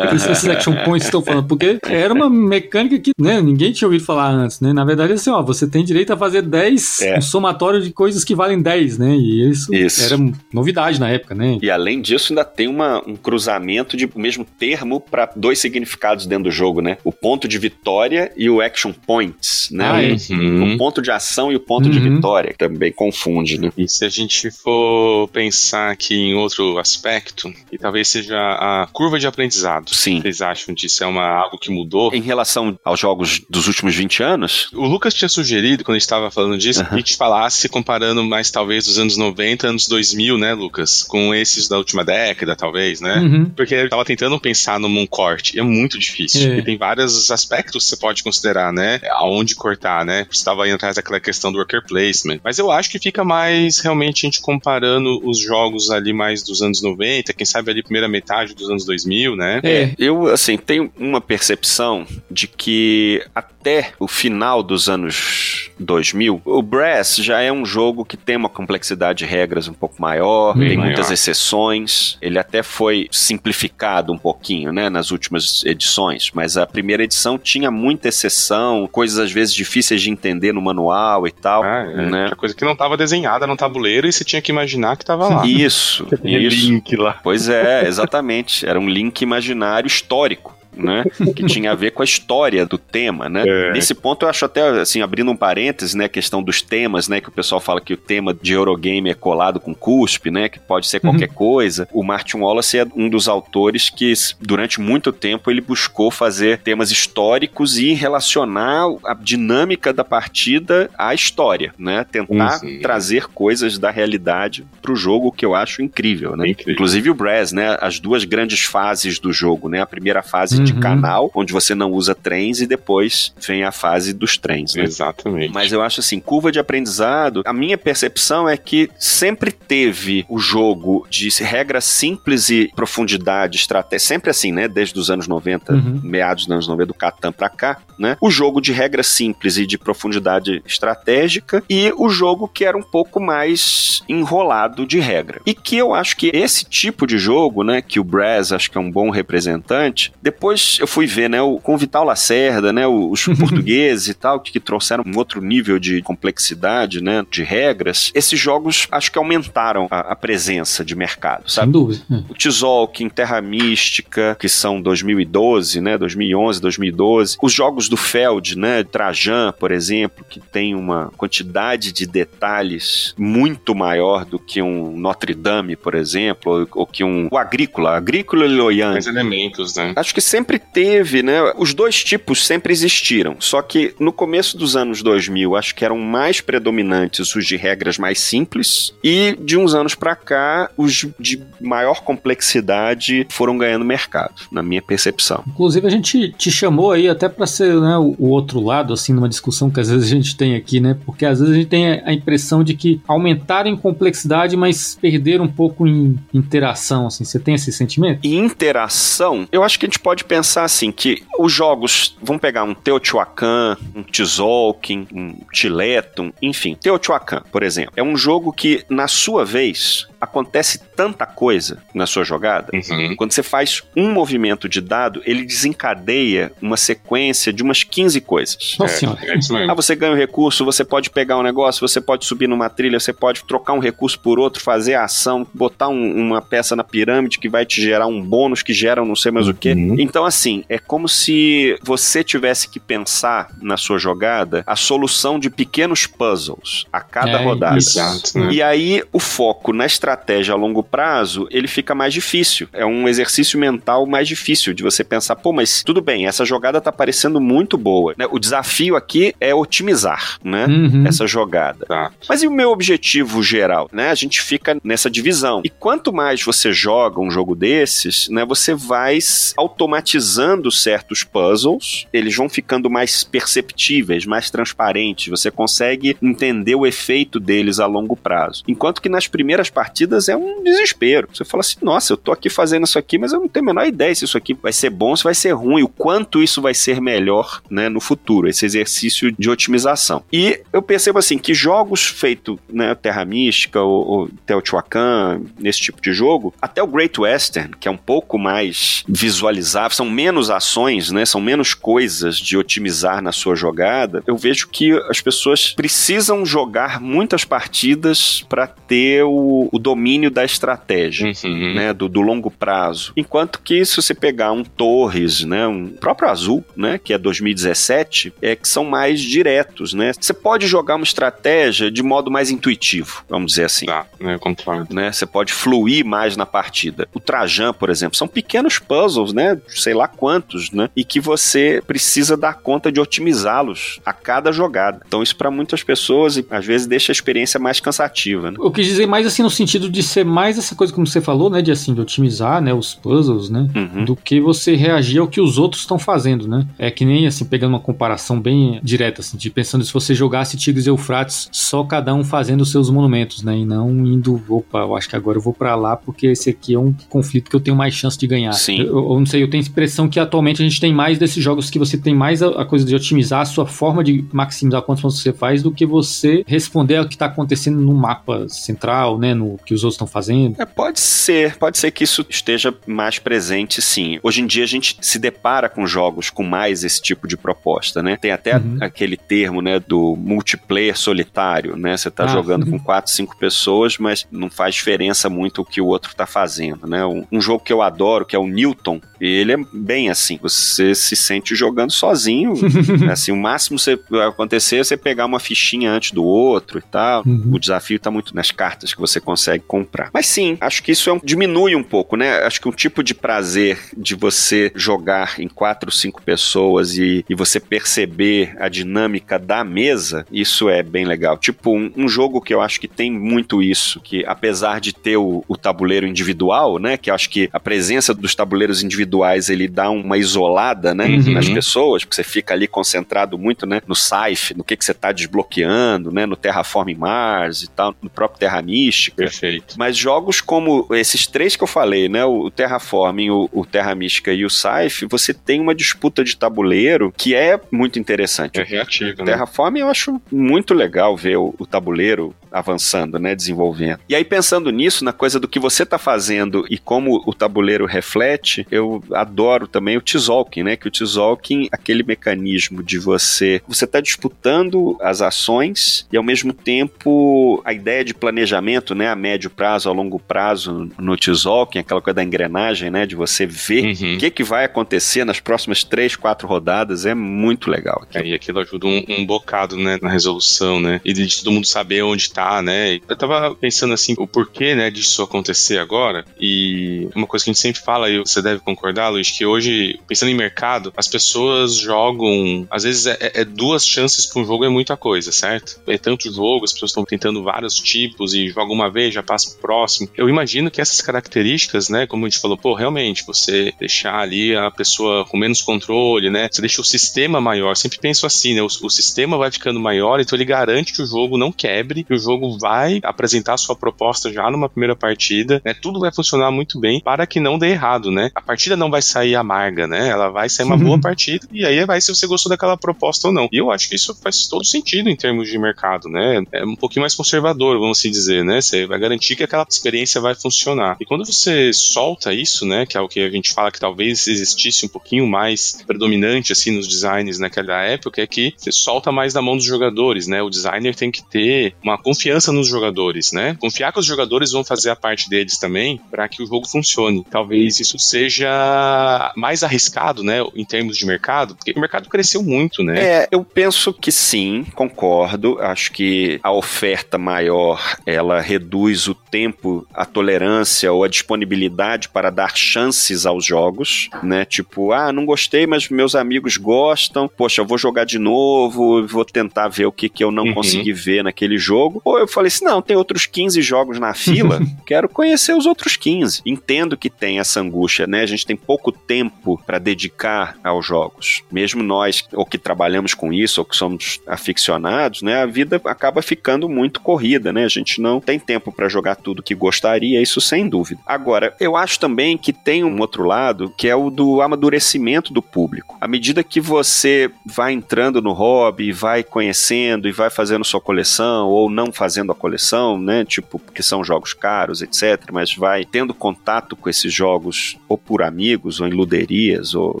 esses action points estão falando? Porque era uma mecânica que, né, ninguém tinha ouvido falar antes, né? Na verdade, assim, ó, você tem direito a fazer 10, É. um somatório de coisas que valem 10, né? E isso, Isso. era novidade na época, né? E além disso, ainda tem uma, um cruzamento de o mesmo termo para dois significados dentro do jogo, né? O ponto de vitória e o action points, né? Ah, é. Uhum. O ponto de ação e o ponto de Uhum. vitória, que também confunde, né? E se a gente for pensar aqui em outro aspecto, e talvez seja a curva de aprendizado. Sim. Vocês acham disso é uma, algo que mudou? Em relação aos jogos dos últimos 20 anos, O Lucas tinha sugerido, quando a gente estava falando disso, que a gente falasse comparando mais talvez dos anos 90, anos 2000, né, Lucas? Com esses da última década, talvez, né? Uhum. Porque eu tava tentando pensar num corte, e é muito difícil. É. Porque tem vários aspectos que você pode considerar, né? Aonde cortar, né? Você tava indo atrás daquela questão do worker placement. Mas eu acho que fica mais realmente a gente comparando os jogos ali mais dos anos 90, quem sabe ali primeira metade dos anos 2000, né? É, eu, assim, tenho uma percepção de que até o final dos anos 2000, o Brass já é um jogo que tem uma complexidade de regras um pouco maior, Bem tem maior. muitas exceções. Ele até foi simplificado um pouquinho, né, nas últimas edições, mas a primeira edição tinha muita exceção, coisas às vezes difíceis de entender no manual e tal, Ah, é. né? Coisa que não tava desenhada no tabuleiro e você tinha que imaginar que tava lá. Isso, *laughs* isso. link lá. Pois é, exatamente. Era um link imaginário histórico. Né? Que tinha a ver com a história do tema, né? É. Nesse ponto eu acho até, assim, abrindo um parêntese, né? A questão dos temas, né? Que o pessoal fala que o tema de Eurogame é colado com cuspe, né? Que pode ser qualquer coisa. O Martin Wallace é um dos autores que, durante muito tempo, ele buscou fazer temas históricos e relacionar a dinâmica da partida à história, né? Tentar Uhum. trazer coisas da realidade pro jogo, que eu acho incrível, né? Incrível. Inclusive o Brass, né? As duas grandes fases do jogo, né? A primeira fase de Uhum. canal, onde você não usa trens, e depois vem a fase dos trens, né? Exatamente. Mas eu acho assim, curva de aprendizado, a minha percepção é que sempre teve o jogo de regras simples e profundidade, estratégia, sempre assim, né? Desde os anos 90, Uhum. meados dos anos 90 do Catan pra cá, né? O jogo de regras simples e de profundidade estratégica e o jogo que era um pouco mais enrolado de regra. E que eu acho que esse tipo de jogo, né, que o Brass acho que é um bom representante, depois eu fui ver, né, o, com o Vital Lacerda, né, os *laughs* portugueses e tal, que, que trouxeram um outro nível de complexidade, né, de regras, esses jogos acho que aumentaram a, a presença de mercado, sabe? sem dúvida. É. O Tzolk'in, Terra Mística, que são 2012, né, 2011, 2012. Os jogos do Feld, né, Trajan, por exemplo, que tem uma quantidade de detalhes muito maior do que um Notre Dame, por exemplo, ou, ou que um o Agrícola, Agrícola e Loyan. Mais elementos, né? Acho que sempre teve, né? Os dois tipos sempre existiram, só que no começo dos anos 2000, acho que eram mais predominantes os de regras mais simples e de uns anos para cá, os de maior complexidade foram ganhando mercado, na minha percepção. Inclusive a gente te chamou aí até para ser né, o, outro lado, assim, numa discussão que às vezes a gente tem aqui, né? Porque às vezes a gente tem a impressão de que aumentaram em complexidade, mas perderam um pouco em interação, assim. Você tem esse sentimento? Interação, eu acho que a gente pode pensar assim, que os jogos, vamos pegar um Teotihuacan, um Tzolk'in, um Tiletum, enfim. Teotihuacan, por exemplo, é um jogo que, na sua vez, acontece tanta coisa na sua jogada. Uhum. Quando você faz um movimento de dado, ele desencadeia uma sequência de umas 15 coisas. Nossa é, é ah, você ganha um recurso, você pode pegar um negócio, você pode subir numa trilha, você pode trocar um recurso por outro, fazer a ação, botar um, uma peça na pirâmide que vai te gerar um bônus que gera não sei mais uhum. o que. Então, assim, é como se você tivesse que pensar na sua jogada a solução de pequenos puzzles a cada é, rodada. Exato, né? E aí, o foco na estratégia estratégia a longo prazo, ele fica mais difícil. É um exercício mental mais difícil de você pensar, pô, mas tudo bem, essa jogada tá parecendo muito boa. Né? O desafio aqui é otimizar, né? Uhum. Essa jogada. Tá. Mas e o meu objetivo geral, né? A gente fica nessa divisão. E quanto mais você joga um jogo desses, né? Você vai automatizando certos puzzles, eles vão ficando mais perceptíveis, mais transparentes. Você consegue entender o efeito deles a longo prazo. Enquanto que nas primeiras partidas partidas é um desespero. Você fala assim, nossa, eu tô aqui fazendo isso aqui, mas eu não tenho a menor ideia se isso aqui vai ser bom, se vai ser ruim, o quanto isso vai ser melhor, né, no futuro, esse exercício de otimização. E eu percebo assim que jogos feitos, né, Terra Mística ou, ou Teotihuacan, nesse tipo de jogo, até o Great Western, que é um pouco mais visualizável, são menos ações, né, são menos coisas de otimizar na sua jogada. Eu vejo que as pessoas precisam jogar muitas partidas para ter o, o domínio da estratégia, uhum. né, do, do, longo prazo. Enquanto que se você pegar um Torres, né, um próprio Azul, né, que é 2017, é que são mais diretos, né? Você pode jogar uma estratégia de modo mais intuitivo, vamos dizer assim. Tá, né, concordo. Né, você pode fluir mais na partida. O Trajan, por exemplo, são pequenos puzzles, né, sei lá quantos, né, e que você precisa dar conta de otimizá-los a cada jogada. Então isso para muitas pessoas às vezes deixa a experiência mais cansativa, né? Eu quis dizer mais assim no sentido sentido de ser mais essa coisa como você falou, né, de assim, de otimizar, né, os puzzles, né, uhum. do que você reagir ao que os outros estão fazendo, né? É que nem assim, pegando uma comparação bem direta assim, de pensando se você jogasse Tigres e Eufrates só cada um fazendo os seus monumentos, né, e não indo, opa, eu acho que agora eu vou para lá porque esse aqui é um conflito que eu tenho mais chance de ganhar. Sim. Eu, eu não sei, eu tenho a impressão que atualmente a gente tem mais desses jogos que você tem mais a, a coisa de otimizar a sua forma de maximizar quantos pontos você faz do que você responder ao que está acontecendo no mapa central, né, no que os outros estão fazendo? É, pode ser, pode ser que isso esteja mais presente, sim. Hoje em dia a gente se depara com jogos com mais esse tipo de proposta, né? Tem até uhum. aquele termo, né, do multiplayer solitário, né? Você tá ah, jogando uhum. com quatro, cinco pessoas, mas não faz diferença muito o que o outro tá fazendo, né? Um, um jogo que eu adoro, que é o Newton, ele é bem assim, você se sente jogando sozinho, *laughs* assim, o máximo que vai acontecer é você pegar uma fichinha antes do outro e tal. Uhum. O desafio tá muito nas cartas que você consegue comprar. Mas sim, acho que isso é um, diminui um pouco, né? Acho que um tipo de prazer de você jogar em quatro, cinco pessoas e, e você perceber a dinâmica da mesa, isso é bem legal. Tipo, um, um jogo que eu acho que tem muito isso, que apesar de ter o, o tabuleiro individual, né? Que eu acho que a presença dos tabuleiros individuais ele dá uma isolada, né? Uhum. Nas pessoas, porque você fica ali concentrado muito, né? No Saif, no que, que você está desbloqueando, né? No Terraform Mars e tal, no próprio Terra Mística. Perfeito. Perfeito. Mas jogos como esses três que eu falei, né? O Terraforming, o, o Terra Mística e o Scythe, você tem uma disputa de tabuleiro que é muito interessante. É reativo, né? Terraforming eu acho muito legal ver o, o tabuleiro avançando, né, desenvolvendo. E aí pensando nisso, na coisa do que você está fazendo e como o tabuleiro reflete, eu adoro também o Tzolk'in, né, que o Tzolk'in, aquele mecanismo de você, você está disputando as ações e ao mesmo tempo a ideia de planejamento, né, a médio prazo, a longo prazo no Tzolk'in, aquela coisa da engrenagem, né, de você ver uhum. o que, que vai acontecer nas próximas três, quatro rodadas, é muito legal. É, e aquilo ajuda um, um bocado, né, na resolução, né, e de todo mundo saber onde tá, né? Eu tava pensando assim, o porquê, né, disso acontecer agora, e uma coisa que a gente sempre fala, e você deve concordar, Luiz, que hoje, pensando em mercado, as pessoas jogam, às vezes é, é duas chances para um jogo é muita coisa, certo? É tanto jogo, as pessoas estão tentando vários tipos e jogam uma vez, já passa pro próximo. Eu imagino que essas características, né, como a gente falou, pô, realmente, você deixar ali a pessoa com menos controle, né, você deixa o sistema maior. Sempre penso assim, né, o, o sistema vai ficando maior, então ele garante que o jogo não quebre, que o jogo vai apresentar a sua proposta já numa primeira partida, né, tudo vai funcionar muito bem para que não dê errado, né? A partida não vai sair amarga, né? Ela vai sair uma *laughs* boa partida e aí vai se você gostou daquela proposta ou não. E eu acho que isso faz todo sentido em termos de mercado, né? É um pouquinho mais conservador, vamos assim dizer, né? Você vai garantir que aquela experiência vai funcionar. E quando você solta isso, né, que é o que a gente fala que talvez existisse um pouquinho mais predominante assim nos designs naquela época, é que você solta mais na mão dos jogadores, né? O designer tem que ter uma confiança nos jogadores, né? Confiar que os jogadores vão fazer a parte deles também para que o jogo funcione. Talvez isso seja mais arriscado, né, em termos de mercado, porque o mercado cresceu muito, né? É, eu penso que sim, concordo. Acho que a oferta maior ela reduz o tempo, a tolerância ou a disponibilidade para dar chances aos jogos, né? Tipo, ah, não gostei, mas meus amigos gostam. Poxa, eu vou jogar de novo, vou tentar ver o que, que eu não uhum. consegui ver naquele jogo. Ou eu falei assim: não, tem outros 15 jogos na fila, *laughs* quero conhecer os outros 15. Entendo que tem essa angústia, né? A gente tem pouco tempo para dedicar aos jogos. Mesmo nós, ou que trabalhamos com isso, ou que somos aficionados, né? A vida acaba ficando muito corrida, né? A gente não tem tempo para jogar tudo que gostaria, isso sem dúvida. Agora, eu acho também que tem um outro lado, que é o do amadurecimento do público. À medida que você vai entrando no hobby, vai conhecendo e vai fazendo sua coleção, ou não fazendo a coleção, né? Tipo, porque são jogos caros, etc. Mas vai tendo contato com esses jogos, ou por amigos, ou em luderias, ou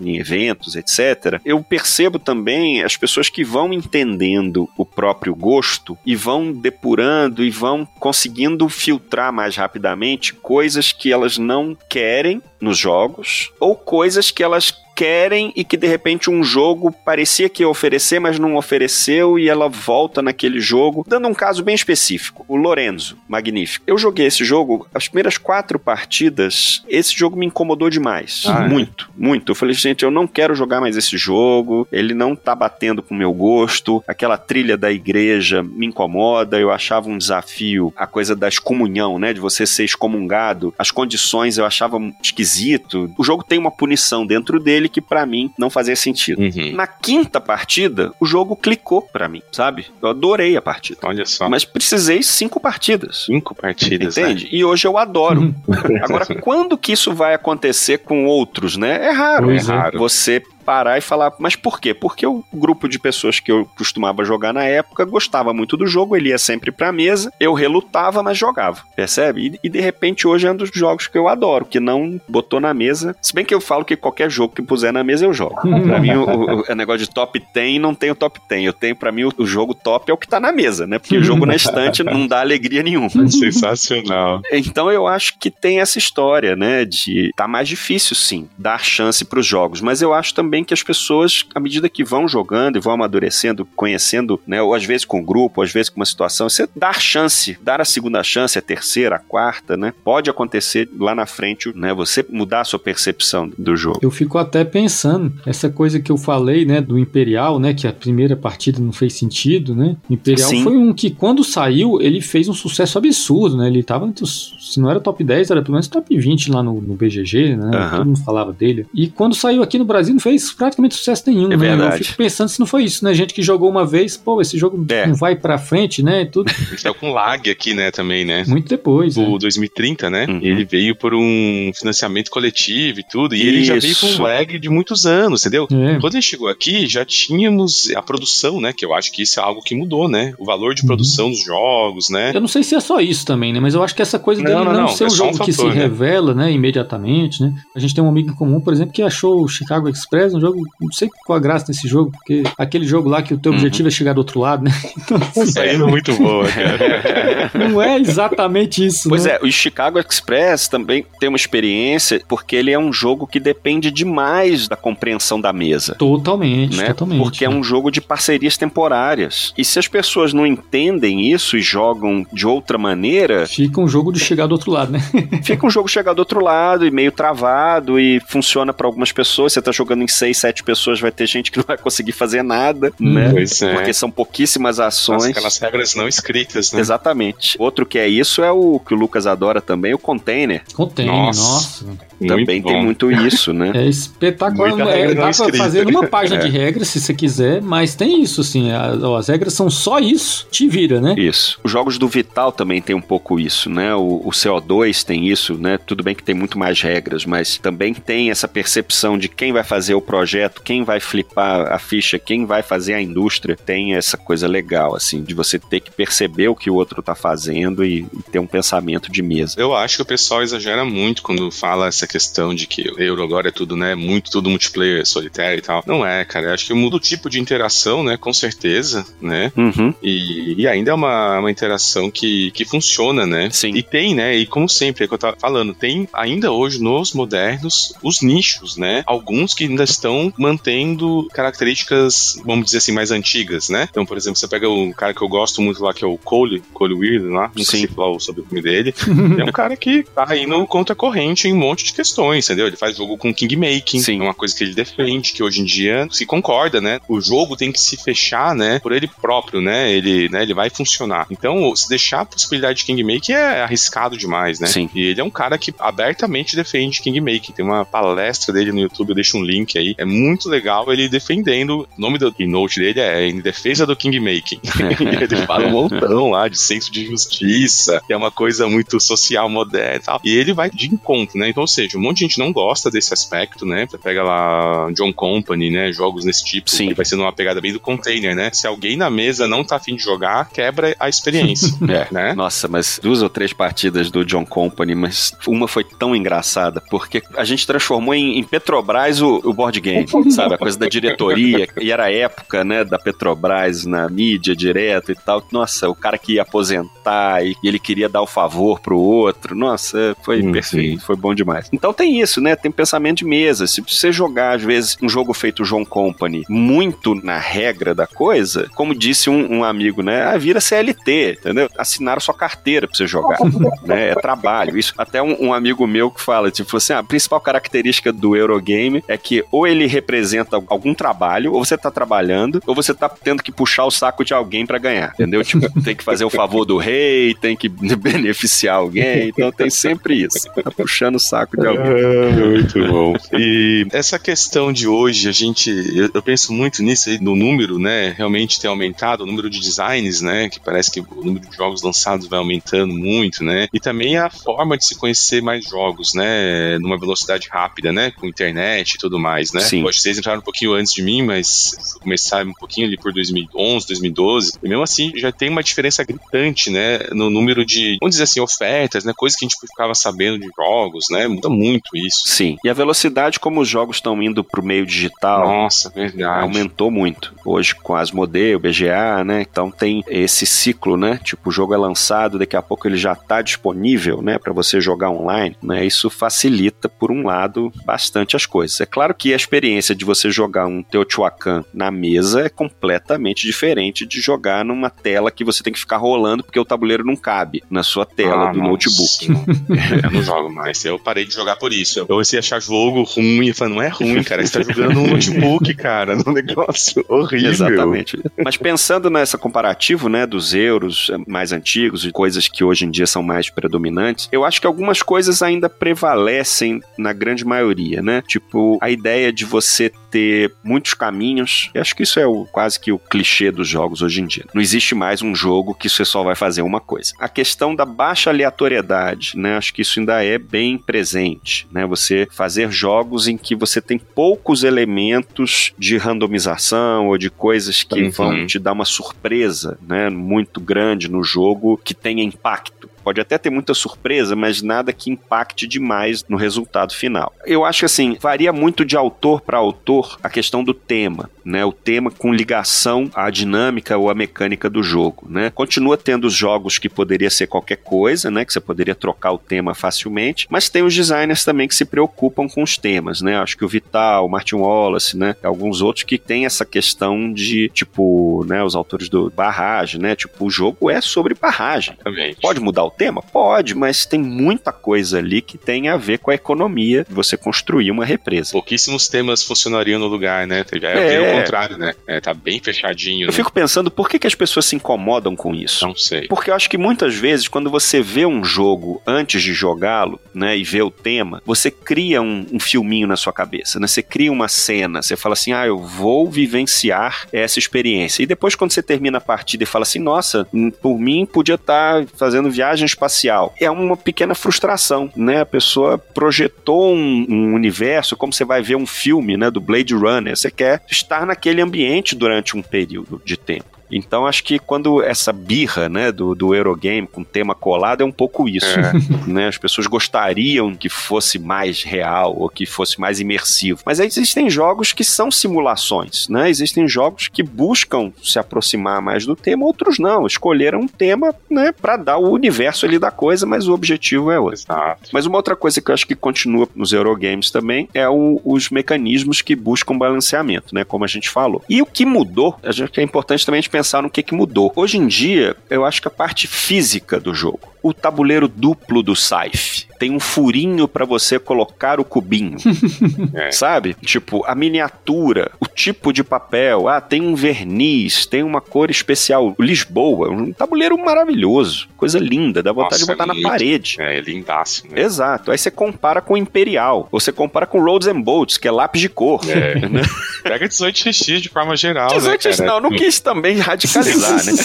em eventos, etc. Eu percebo também as pessoas que vão entendendo o próprio gosto e vão depurando e vão conseguindo filtrar mais rapidamente coisas que elas não querem nos jogos ou coisas que elas querem e que de repente um jogo parecia que ia oferecer, mas não ofereceu e ela volta naquele jogo. Dando um caso bem específico, o Lorenzo, magnífico. Eu joguei esse jogo, as primeiras quatro partidas, esse jogo me incomodou demais. Ah, é? muito, é? muito. Eu falei, gente, eu não quero jogar mais esse jogo, ele não tá batendo com o meu gosto, aquela trilha da igreja me incomoda, eu achava um desafio a coisa da excomunhão, né, de você ser excomungado, as condições eu achava esquisito. O jogo tem uma punição dentro dele dele que para mim não fazia sentido. Uhum. Na quinta partida, o jogo clicou para mim, sabe? Eu adorei a partida. Olha só. Mas precisei cinco partidas. Cinco partidas. Entende? Né? E hoje eu adoro. *laughs* Agora, quando que isso vai acontecer com outros, né? É raro. Pois é raro. Você parar e falar, mas por quê? Porque o grupo de pessoas que eu costumava jogar na época gostava muito do jogo, ele ia sempre pra mesa, eu relutava, mas jogava, percebe? E, e de repente hoje é um dos jogos que eu adoro, que não botou na mesa. Se bem que eu falo que qualquer jogo que puser na mesa eu jogo. *laughs* pra mim, o, o, negócio de top 10 não tem o top 10. Eu tenho, pra mim, o, o jogo top é o que tá na mesa, né? Porque o jogo na estante não dá alegria nenhuma. *laughs* Sensacional. Então eu acho que tem essa história, né? De tá mais difícil, sim, dar chance pros jogos. Mas eu acho também também que as pessoas, à medida que vão jogando e vão amadurecendo, conhecendo, né, ou às vezes com um grupo, ou às vezes com uma situação, você dar chance, dar a segunda chance, a terceira, a quarta, né? Pode acontecer lá na frente, né? Você mudar a sua percepção do jogo. Eu fico até pensando, essa coisa que eu falei, né, do Imperial, né, que a primeira partida não fez sentido, né? Imperial Sim. foi um que quando saiu, ele fez um sucesso absurdo, né? Ele tava entre os, se não era top 10, era pelo menos top 20 lá no, no BGG, né? Uhum. Todo mundo falava dele. E quando saiu aqui no Brasil não fez praticamente sucesso nenhum, é né? Verdade. Eu fico pensando se não foi isso, né? Gente que jogou uma vez, pô, esse jogo é. não vai pra frente, né? Tudo. *laughs* Saiu com lag aqui, né, também, né? Muito depois. O né? 2030, né? Uhum. Ele veio por um financiamento coletivo e tudo, e isso. ele já veio com um lag de muitos anos, entendeu? É. Quando ele chegou aqui, já tínhamos a produção, né? Que eu acho que isso é algo que mudou, né? O valor de uhum. produção uhum. dos jogos, né? Eu não sei se é só isso também, né? Mas eu acho que essa coisa não, dele não, não, não ser é um jogo um fator, que se né? revela, né? Imediatamente, né? A gente tem um amigo em comum, por exemplo, que achou o Chicago Express Um jogo, não sei qual a graça desse jogo, porque aquele jogo lá que o teu uhum. objetivo é chegar do outro lado, né? *laughs* Então, assim, isso aí é muito boa, cara. *laughs* não é exatamente isso. Pois né? é, o Chicago Express também tem uma experiência, porque ele é um jogo que depende demais da compreensão da mesa. Totalmente, né? totalmente. Porque é um jogo de parcerias temporárias. E se as pessoas não entendem isso e jogam de outra maneira. Fica um jogo de chegar do outro lado, né? fica um jogo chegar do outro lado e meio travado e funciona para algumas pessoas. Você tá jogando em seis, sete pessoas, vai ter gente que *laughs* não vai conseguir fazer nada, hum, né? Pois é. Porque são pouquíssimas ações. Aquelas regras não escritas, né? Exatamente. Outro que é isso é o que o Lucas adora também, o container. Container, nossa. nossa. Também tem muito isso, né? É espetacular. É, dá pra fazer uma *laughs* página é. de regras, se você quiser, mas tem isso, assim. As regras são só isso, te vira, né? Isso. Os jogos do Vital também tem um pouco isso, né? O, o CO2 tem isso, né? Tudo bem que tem muito mais regras, mas também tem essa percepção de quem vai fazer o projeto, quem vai flipar a ficha, quem vai fazer a indústria. Tem essa coisa legal, assim, de você ter que perceber o que o outro tá fazendo e, e ter um pensamento de mesa. Eu acho que o pessoal exagera muito quando fala essa questão de que o Euro agora é tudo, né? Muito tudo multiplayer, solitário e tal. Não é, cara. Eu acho que muda o tipo de interação, né? Com certeza, né? Uhum. E, e, ainda é uma, uma interação que, que funciona, né? Sim. E tem, né? E como sempre, é que eu tava falando, tem ainda hoje nos modernos os nichos, né? Alguns que ainda estão mantendo características, vamos dizer assim, mais antigas, né? Então, por exemplo, você pega um cara que eu gosto muito lá, que é o Cole, Cole Weird lá, não sei falar o sobrenome dele. *laughs* é um cara que tá indo contra a corrente em um monte de questões, entendeu? Ele faz jogo com kingmaking, Sim. é uma coisa que ele defende, que hoje em dia se concorda, né? O jogo tem que se fechar, né, por ele próprio, né? Ele, né, ele vai funcionar. Então, se deixar a possibilidade de kingmaking é arriscado demais, né? Sim. E ele é um cara que abertamente defende kingmaking. Tem uma palestra dele no YouTube, eu deixo um link aí. É muito legal ele defendendo. O nome do keynote dele é Em Defesa do Kingmaking. *laughs* ele fala um montão lá de senso de justiça, que é uma coisa muito social, moderna e tal. E ele vai de encontro, né? Então, ou seja, um monte de gente não gosta desse aspecto, né? Você pega lá John Company, né? Jogos nesse tipo. Sim. Vai sendo uma pegada bem do container, né? Se alguém na mesa não tá afim de jogar, quebra a experiência. *laughs* é, né? Nossa, mas duas ou três partidas do John Company, mas uma foi tão engraçada, porque a gente transformou em, em Petrobras o, o, board game, *laughs* sabe? A coisa da diretoria, e era a época, né, da Petrobras na mídia direto e tal. Nossa, o cara que ia aposentar e, e ele queria dar o favor pro outro. Nossa, foi hum, perfeito, sim. foi bom demais. Então tem isso, né? Tem pensamento de mesa. Se você jogar, às vezes, um jogo feito John Company muito na regra da coisa, como disse um, um amigo, né? Ah, vira CLT, entendeu? Assinaram sua carteira pra você jogar, *laughs* né? É trabalho. Isso até um, um, amigo meu que fala, tipo assim, ah, a principal característica do Eurogame é que ou ele representa algum trabalho, ou você tá trabalhando, ou você tá tendo que puxar o saco de alguém para ganhar, entendeu? Tipo, *laughs* tem que fazer o favor do rei, tem que *laughs* beneficiar alguém, então tem sempre isso. Tá puxando o saco de alguém. É, muito *laughs* bom. E essa questão de hoje, a gente, eu, eu penso muito nisso aí, no número, né? Realmente tem aumentado o número de designs, né? Que parece que o número de jogos lançados vai aumentando muito, né? E também a forma de se conhecer mais jogos, né? Numa velocidade rápida, né? Com internet e tudo mais, né? Sim. Acho que vocês entraram um pouquinho antes de mim, mas começaram um pouquinho ali por 2011, 2012. E mesmo assim, já tem uma diferença gritante, né? No número de, vamos dizer assim, ofertas, né? Coisas que a gente ficava sabendo de jogos, né? Muda muito isso. Sim. E a velocidade como os jogos estão indo pro meio digital. Nossa, verdade. Aumentou muito. Hoje com as Asmodee, o BGA, né? Então tem esse ciclo, né? Tipo, o jogo é lançado, daqui a pouco ele já tá disponível, né? Para você jogar online, né? Isso facilita, por um lado, bastante as coisas. É claro que a experiência de você jogar um Teotihuacan na mesa é completamente diferente de jogar numa tela que você tem que ficar rolando porque o tabuleiro não cabe na sua tela ah, do nossa, notebook. *laughs* eu não jogo mais. Eu parei de jogar por isso. Eu comecei a achar jogo ruim e falei, não é ruim, cara. Você tá jogando no notebook, cara, num negócio horrível. Exatamente. Mas pensando nessa comparativo, né, dos euros mais antigos e coisas que hoje em dia são mais predominantes, eu acho que algumas coisas ainda prevalecem na grande maioria, né? Tipo, a ideia de você ter muitos caminhos. Eu acho que isso é o, quase que o clichê dos jogos hoje em dia. Não existe mais um jogo que você só vai fazer uma coisa. A questão da baixa aleatoriedade, né? Acho que isso ainda é bem presente, né? Você fazer jogos em que você tem poucos elementos de randomização ou de coisas que uhum. vão te dar uma surpresa, né? Muito grande no jogo que tenha impacto Pode até ter muita surpresa, mas nada que impacte demais no resultado final. Eu acho que assim, varia muito de autor para autor a questão do tema, né? O tema com ligação à dinâmica ou à mecânica do jogo, né? Continua tendo os jogos que poderia ser qualquer coisa, né? Que você poderia trocar o tema facilmente, mas tem os designers também que se preocupam com os temas, né? Acho que o Vital, o Martin Wallace, né? Alguns outros que tem essa questão de, tipo, né? Os autores do barragem, né? Tipo, o jogo é sobre barragem. Exatamente. Pode mudar o tema? Pode, mas tem muita coisa ali que tem a ver com a economia de você construir uma represa. Pouquíssimos temas funcionariam no lugar, né? É, é. O contrário, né? É, tá bem fechadinho. Eu né? fico pensando por que, que as pessoas se incomodam com isso. Não sei. Porque eu acho que muitas vezes, quando você vê um jogo antes de jogá-lo, né, e vê o tema, você cria um, um filminho na sua cabeça, né? Você cria uma cena, você fala assim, ah, eu vou vivenciar essa experiência. E depois, quando você termina a partida e fala assim, nossa, hum, por mim podia estar tá fazendo viagem espacial. É uma pequena frustração, né? A pessoa projetou um, um universo, como você vai ver um filme, né, do Blade Runner. Você quer estar naquele ambiente durante um período de tempo. Então acho que quando essa birra, né, do, do Eurogame com tema colado é um pouco isso, é. *laughs* né? As pessoas gostariam que fosse mais real ou que fosse mais imersivo. Mas existem jogos que são simulações, né? Existem jogos que buscam se aproximar mais do tema, outros não, escolheram um tema, né, para dar o universo ali da coisa, mas o objetivo é outro. Exato. Mas uma outra coisa que eu acho que continua nos Eurogames também é o, os mecanismos que buscam balanceamento, né, como a gente falou. E o que mudou, a gente é importante também a gente pensar no que, que mudou. Hoje em dia, eu acho que a parte física do jogo, o tabuleiro duplo do Scythe, tem um furinho para você colocar o cubinho. *laughs* é. Sabe? Tipo, a miniatura, o tipo de papel, ah, tem um verniz, tem uma cor especial. Lisboa, um tabuleiro maravilhoso, coisa linda, dá vontade Nossa, de botar é na lindo. parede. É, é lindaço, né? Exato. Aí você compara com o Imperial, você compara com Roads and Bolts, que é lápis de cor. É. *laughs* Né? Pega 18x de forma geral, 18x, né, não, não quis também radicalizar, né? *laughs*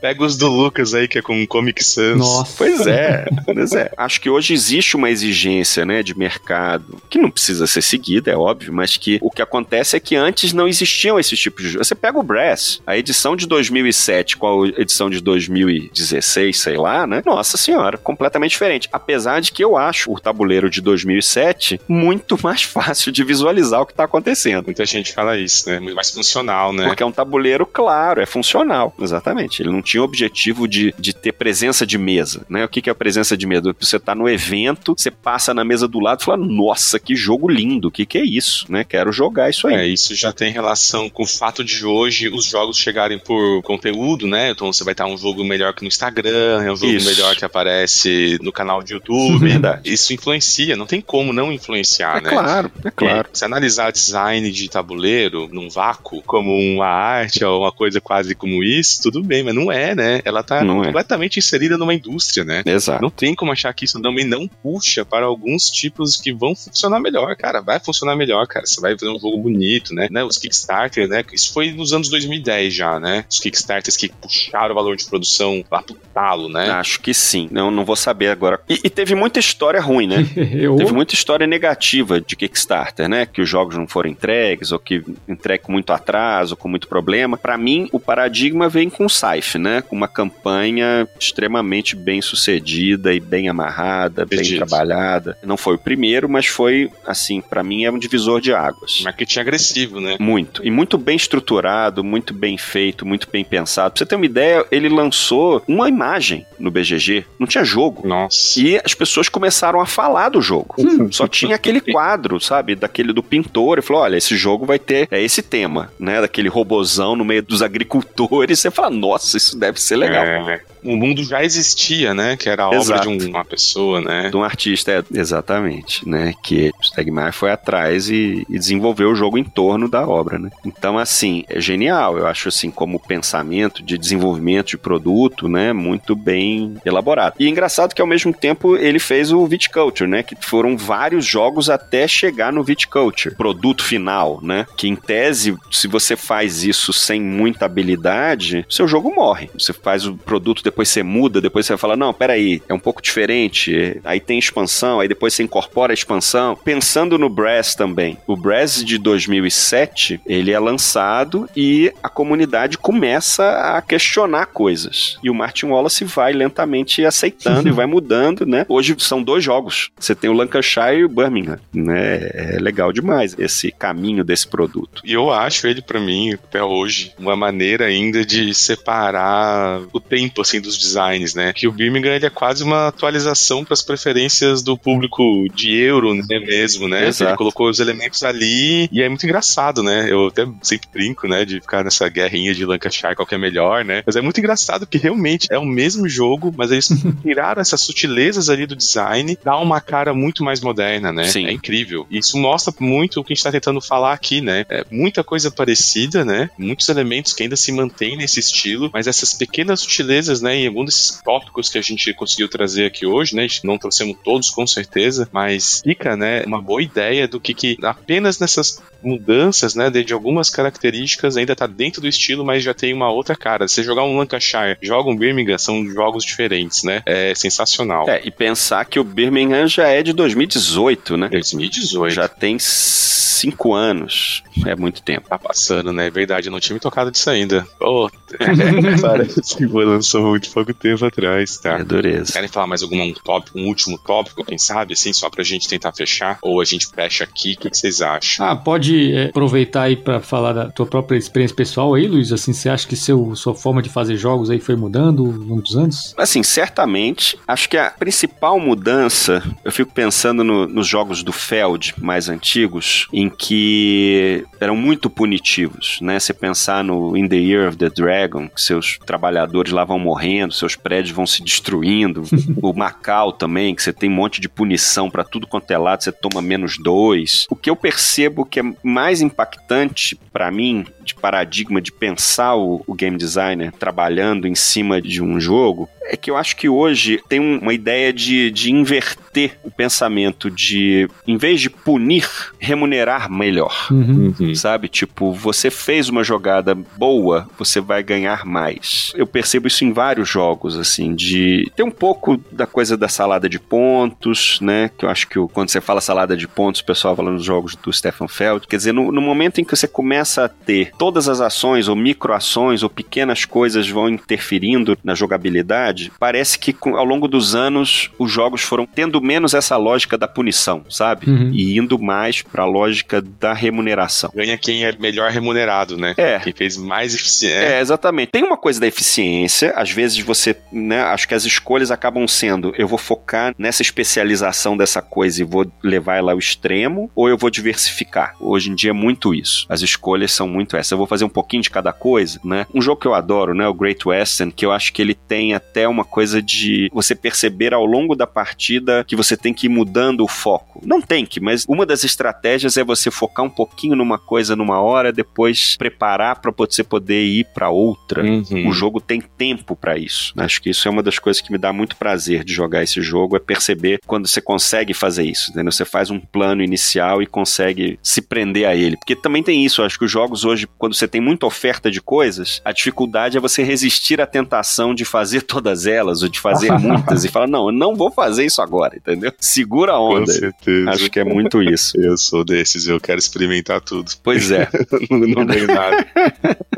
Pega os do Lucas aí, que é com Comic Sans. Nossa. Pois é, pois é. Acho que hoje existe uma exigência, né, de mercado, que não precisa ser seguida, é óbvio, mas que o que acontece é que antes não existiam esses tipos de jogos. Você pega o Brass, a edição de 2007 com a edição de 2016, sei lá, né? Nossa senhora, completamente diferente. Apesar de que eu acho o tabuleiro de 2007 muito *laughs* mais fácil de visualizar o que tá acontecendo. Muita gente fala isso, né? Muito mais funcional, né? Porque é um tabuleiro claro, é funcional. Exatamente. Ele não tinha objetivo de, de ter presença de mesa, né? O que, que é a presença de mesa? Você tá no evento, você passa na mesa do lado e fala, nossa, que jogo lindo, o que, que é isso, né? Quero jogar isso aí. É, isso já tem relação com o fato de hoje os jogos chegarem por conteúdo, né? Então você vai estar um jogo melhor que no Instagram, é um jogo isso. melhor que aparece no canal de YouTube. Verdade. *laughs* Isso influencia, não tem como não influenciar, é né? Claro, é claro. Se analisar design de tabuleiro num vácuo, como uma arte ou uma coisa quase como isso, tudo bem, mas não é, né? Ela tá não é. completamente é. inserida numa indústria, né? Exato. Não tem como achar que isso também não puxa para alguns tipos que vão funcionar melhor, cara. Vai funcionar melhor, cara. Você vai fazer um jogo bonito, né? né? Os Kickstarter, né? Isso foi nos anos 2010 já, né? Os Kickstarters que puxaram o valor de produção lá pro talo, né? Acho que sim. Não, não vou saber agora. E, e teve muita história ruim, né? *laughs* Eu... Teve muita história negativa de Kickstarter, né? Que os jogos não foram entregues ou que entregue com muito atraso, com muito problema. Para mim, o paradigma vem com o Scythe, né? Com uma campanha extremamente bem sucedida e bem amarrada, bem trabalhada. Não foi o primeiro, mas foi, assim, para mim é um divisor de águas. Marketing agressivo, né? Muito. E muito bem estruturado, muito bem feito, muito bem pensado. Pra você ter uma ideia, ele lançou uma imagem no BGG, não tinha jogo. Nossa. E as pessoas começaram a falar do jogo. Só tinha aquele quadro, sabe, daquele do pintor, e falou: olha, esse jogo vai ter é esse tema, né? Daquele robozão no meio dos agricultores. *laughs* Você fala, nossa, isso deve ser legal. É, o mundo já existia, né? Que era a obra de um, uma pessoa, né? De um artista, é, exatamente, né? Que o Stegmaier foi atrás e, e, desenvolveu o jogo em torno da obra, né? Então, assim, é genial. Eu acho, assim, como pensamento de desenvolvimento de produto, né? Muito bem elaborado. E é engraçado que, ao mesmo tempo, ele fez o Viticulture, né? Que foram vários jogos até chegar no Viticulture. Produto final, né? Que, em tese, se você faz isso sem muita habilidade, seu jogo morre. Você faz o produto depois você muda, depois você fala, não, peraí, é um pouco diferente. Aí tem expansão, aí depois você incorpora a expansão. Pensando no Brass também. O Brass de 2007, ele é lançado e a comunidade começa a questionar coisas. E o Martin Wallace vai lentamente aceitando e *laughs* vai mudando, né? Hoje são dois jogos. Você tem o Lancashire e o Birmingham, né? É legal demais esse caminho desse produto. E eu acho ele, para mim, até hoje, uma maneira ainda de separar o tempo, assim, dos designs, né? Que o Birmingham, ele é quase uma atualização para as preferências do público de euro, né, mesmo, né? Exato. Ele colocou os elementos ali e é muito engraçado, né? Eu até sempre brinco, né, de ficar nessa guerrinha de Lancashire, qual que é melhor, né? Mas é muito engraçado que realmente é o mesmo jogo, mas eles *laughs* tiraram essas sutilezas ali do design, dá uma cara muito mais moderna, né? Sim. É incrível. Isso mostra muito o que a gente tá tentando falar aqui, né? É muita coisa parecida, né? Muitos elementos que ainda se mantêm nesse estilo, mas essas pequenas sutilezas, né, em alguns desses tópicos que a gente conseguiu trazer aqui hoje, né? Não trouxemos todos com certeza, mas fica, né, uma boa ideia do que, que apenas nessas mudanças, né, de, de algumas características ainda tá dentro do estilo, mas já tem uma outra cara. Você jogar um Lancashire, joga um Birmingham, são jogos diferentes, né? É sensacional. É, e pensar que o Birmingham já é de 2018, né? 2018. Já tem cinco anos. É muito tempo. Tá passando, né? É verdade, eu não tinha me tocado disso ainda. Pô, *laughs* parece que foi lançou muito pouco tempo atrás, tá? É dureza. Querem falar mais algum tópico, um último tópico, quem sabe, assim, só pra gente tentar fechar? Ou a gente fecha aqui? O que, que vocês acham? Ah, pode é, aproveitar aí pra falar da tua própria experiência pessoal aí, Luiz. Assim, você acha que seu, sua forma de fazer jogos aí foi mudando ao longo dos anos? Assim, certamente, acho que a principal mudança, eu fico pensando no- nos jogos do Feld mais antigos, em que eram muito punitivos, né? Você pensar no In the Year of the Dragon, que seus trabalhadores lá vão morrendo, seus prédios vão se destruindo. *laughs* o Macau também, que você tem um monte de punição pra tudo quanto é lado, você toma menos dois. O que eu percebo que é mais impactante pra mim, de paradigma de pensar o, o game designer trabalhando em cima de um jogo, é que eu acho que hoje tem um- uma ideia de, de inverter o pensamento de, em vez de punir, remunerar melhor. Uhum. Sabe? Tipo, você fez uma jogada boa, você vai ganhar mais. Eu percebo isso em vários jogos, assim, de ter um pouco da coisa da salada de pontos, né? Que eu acho que quando você fala salada de pontos, o pessoal fala nos jogos do Stefan Feld. Quer dizer, no, no momento em que você começa a ter todas as ações, ou microações, ou pequenas coisas vão interferindo na jogabilidade, parece que ao longo dos anos os jogos foram tendo menos essa lógica da punição, sabe? Uhum. E indo mais pra lógica da remuneração. Ganha quem é melhor remunerado, né? É. Quem fez mais eficiente. É, exatamente. Tem uma coisa da eficiência, às vezes você, né, acho que as escolhas acabam sendo, eu vou focar nessa especialização dessa coisa e vou levar ela ao extremo, ou eu vou diversificar. Hoje em dia é muito isso. As escolhas são muito Eu vou fazer um pouquinho de cada coisa, né? Um jogo que eu adoro, né, o Great Western, que eu acho que ele tem até uma coisa de você perceber ao longo da partida que você tem que ir mudando o foco. Não tem que, mas uma das estratégias é você focar um pouquinho numa coisa numa hora, depois preparar para você poder ir para outra. Uhum. O jogo tem tempo pra isso. Acho que isso é uma das coisas que me dá muito prazer de jogar esse jogo, é perceber quando você consegue fazer isso. Entendeu? Você faz um plano inicial e consegue se prender a ele. Porque também tem isso, acho que os jogos hoje, quando você tem muita oferta de coisas, a dificuldade é você resistir à tentação de fazer *laughs* todas elas, ou de fazer *laughs* muitas, e falar, não, eu não vou fazer isso agora, entendeu? Segura a Com onda. certeza. Acho que é muito isso. *laughs* Eu sou desses, eu quero experimentar tudo. Pois é. não, não ganho nada.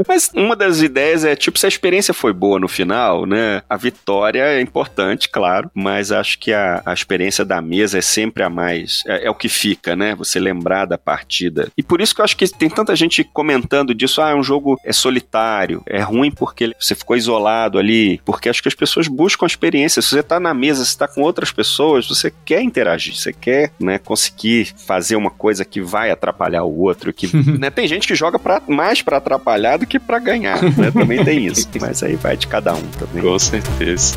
Mas uma das ideias é, tipo, se a experiência foi boa no final, né? A vitória é importante, claro, mas acho que a, a experiência da mesa é sempre a mais. É, é o que fica, né? Você lembrar da partida. E por isso que eu acho que tem tanta gente comentando disso. Ah, é um jogo é solitário, é ruim porque você ficou isolado ali. Porque acho que as pessoas buscam a experiência. Se você tá na mesa, se tá com outras pessoas, você quer interagir, você quer, né, conseguir fazer uma coisa que vai atrapalhar o outro. Que, *laughs* né, tem gente que joga pra, mais pra atrapalhar do que pra ganhar, né? Também tem isso. Mas aí vai de cada um também. Com certeza.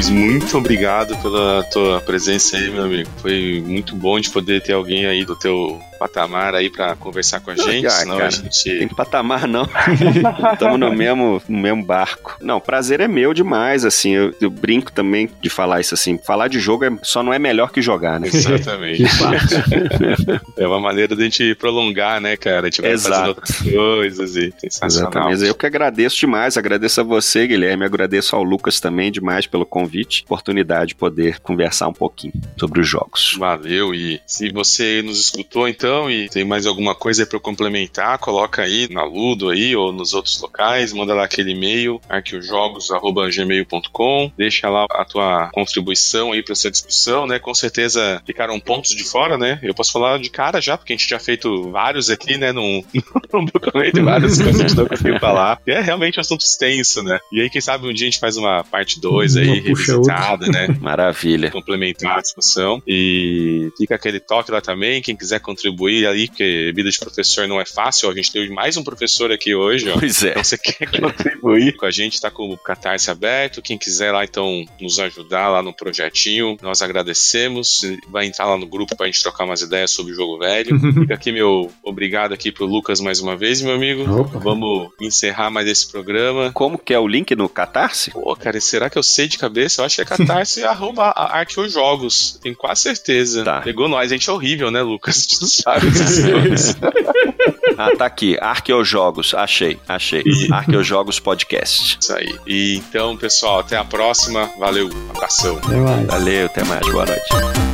Luiz, muito obrigado pela tua presença aí, meu amigo. Foi muito bom de poder ter alguém aí do teu patamar aí pra conversar com a gente, ah, senão cara, a gente... Tem patamar não. *laughs* Estamos no mesmo, no mesmo barco. Não, prazer é meu demais, assim, eu, eu, brinco também de falar isso assim, falar de jogo é, só não é melhor que jogar, né? Exatamente. *laughs* é uma maneira de a gente prolongar, né, cara? A gente vai Exato. fazendo outras coisas e sensacional. Exatamente. Eu que agradeço demais, agradeço a você, Guilherme, agradeço ao Lucas também demais pelo convite, oportunidade de poder conversar um pouquinho sobre os jogos. Valeu, e se você nos escutou então e tem mais alguma coisa para complementar, coloca aí na Ludo aí ou nos outros locais, manda lá aquele e-mail, arqueojogos.gmail.com, deixa lá a tua contribuição aí para essa discussão, né? Com certeza ficaram pontos de fora, né? Eu posso falar de cara já, porque a gente já feito vários aqui, né? Num, *laughs* num documento, várias coisas que a gente não conseguiu falar. E é realmente um assunto extenso, né? E aí, quem sabe um dia a gente faz uma parte 2 aí, revisitada, né? Maravilha. Complementar a discussão. E fica aquele toque lá também, quem quiser contribuir ali, porque vida de professor não é fácil. A gente teve mais um professor aqui hoje, ó. Pois é. Então, você quer contribuir com a gente, tá com o Catarse aberto. Quem quiser lá, então, nos ajudar lá no projetinho, nós agradecemos. Vai entrar lá no grupo pra gente trocar umas ideias sobre o jogo velho. *laughs* Fica aqui meu obrigado aqui pro Lucas mais uma vez, meu amigo. Opa. Vamos encerrar mais esse programa. Como que é o link no Catarse? Pô, cara, será que eu sei de cabeça? Eu acho que é catarse *laughs* arroba arqueojogos. Tenho quase certeza. Tá. Pegou nós. A gente é horrível, né, Lucas? *laughs* Sabe *laughs* ah, tá aqui. Arqueojogos. Achei, achei. Arqueojogos Podcast. Isso aí. E então, pessoal, até a próxima. Valeu. Um abração. Valeu, até mais. Boa noite.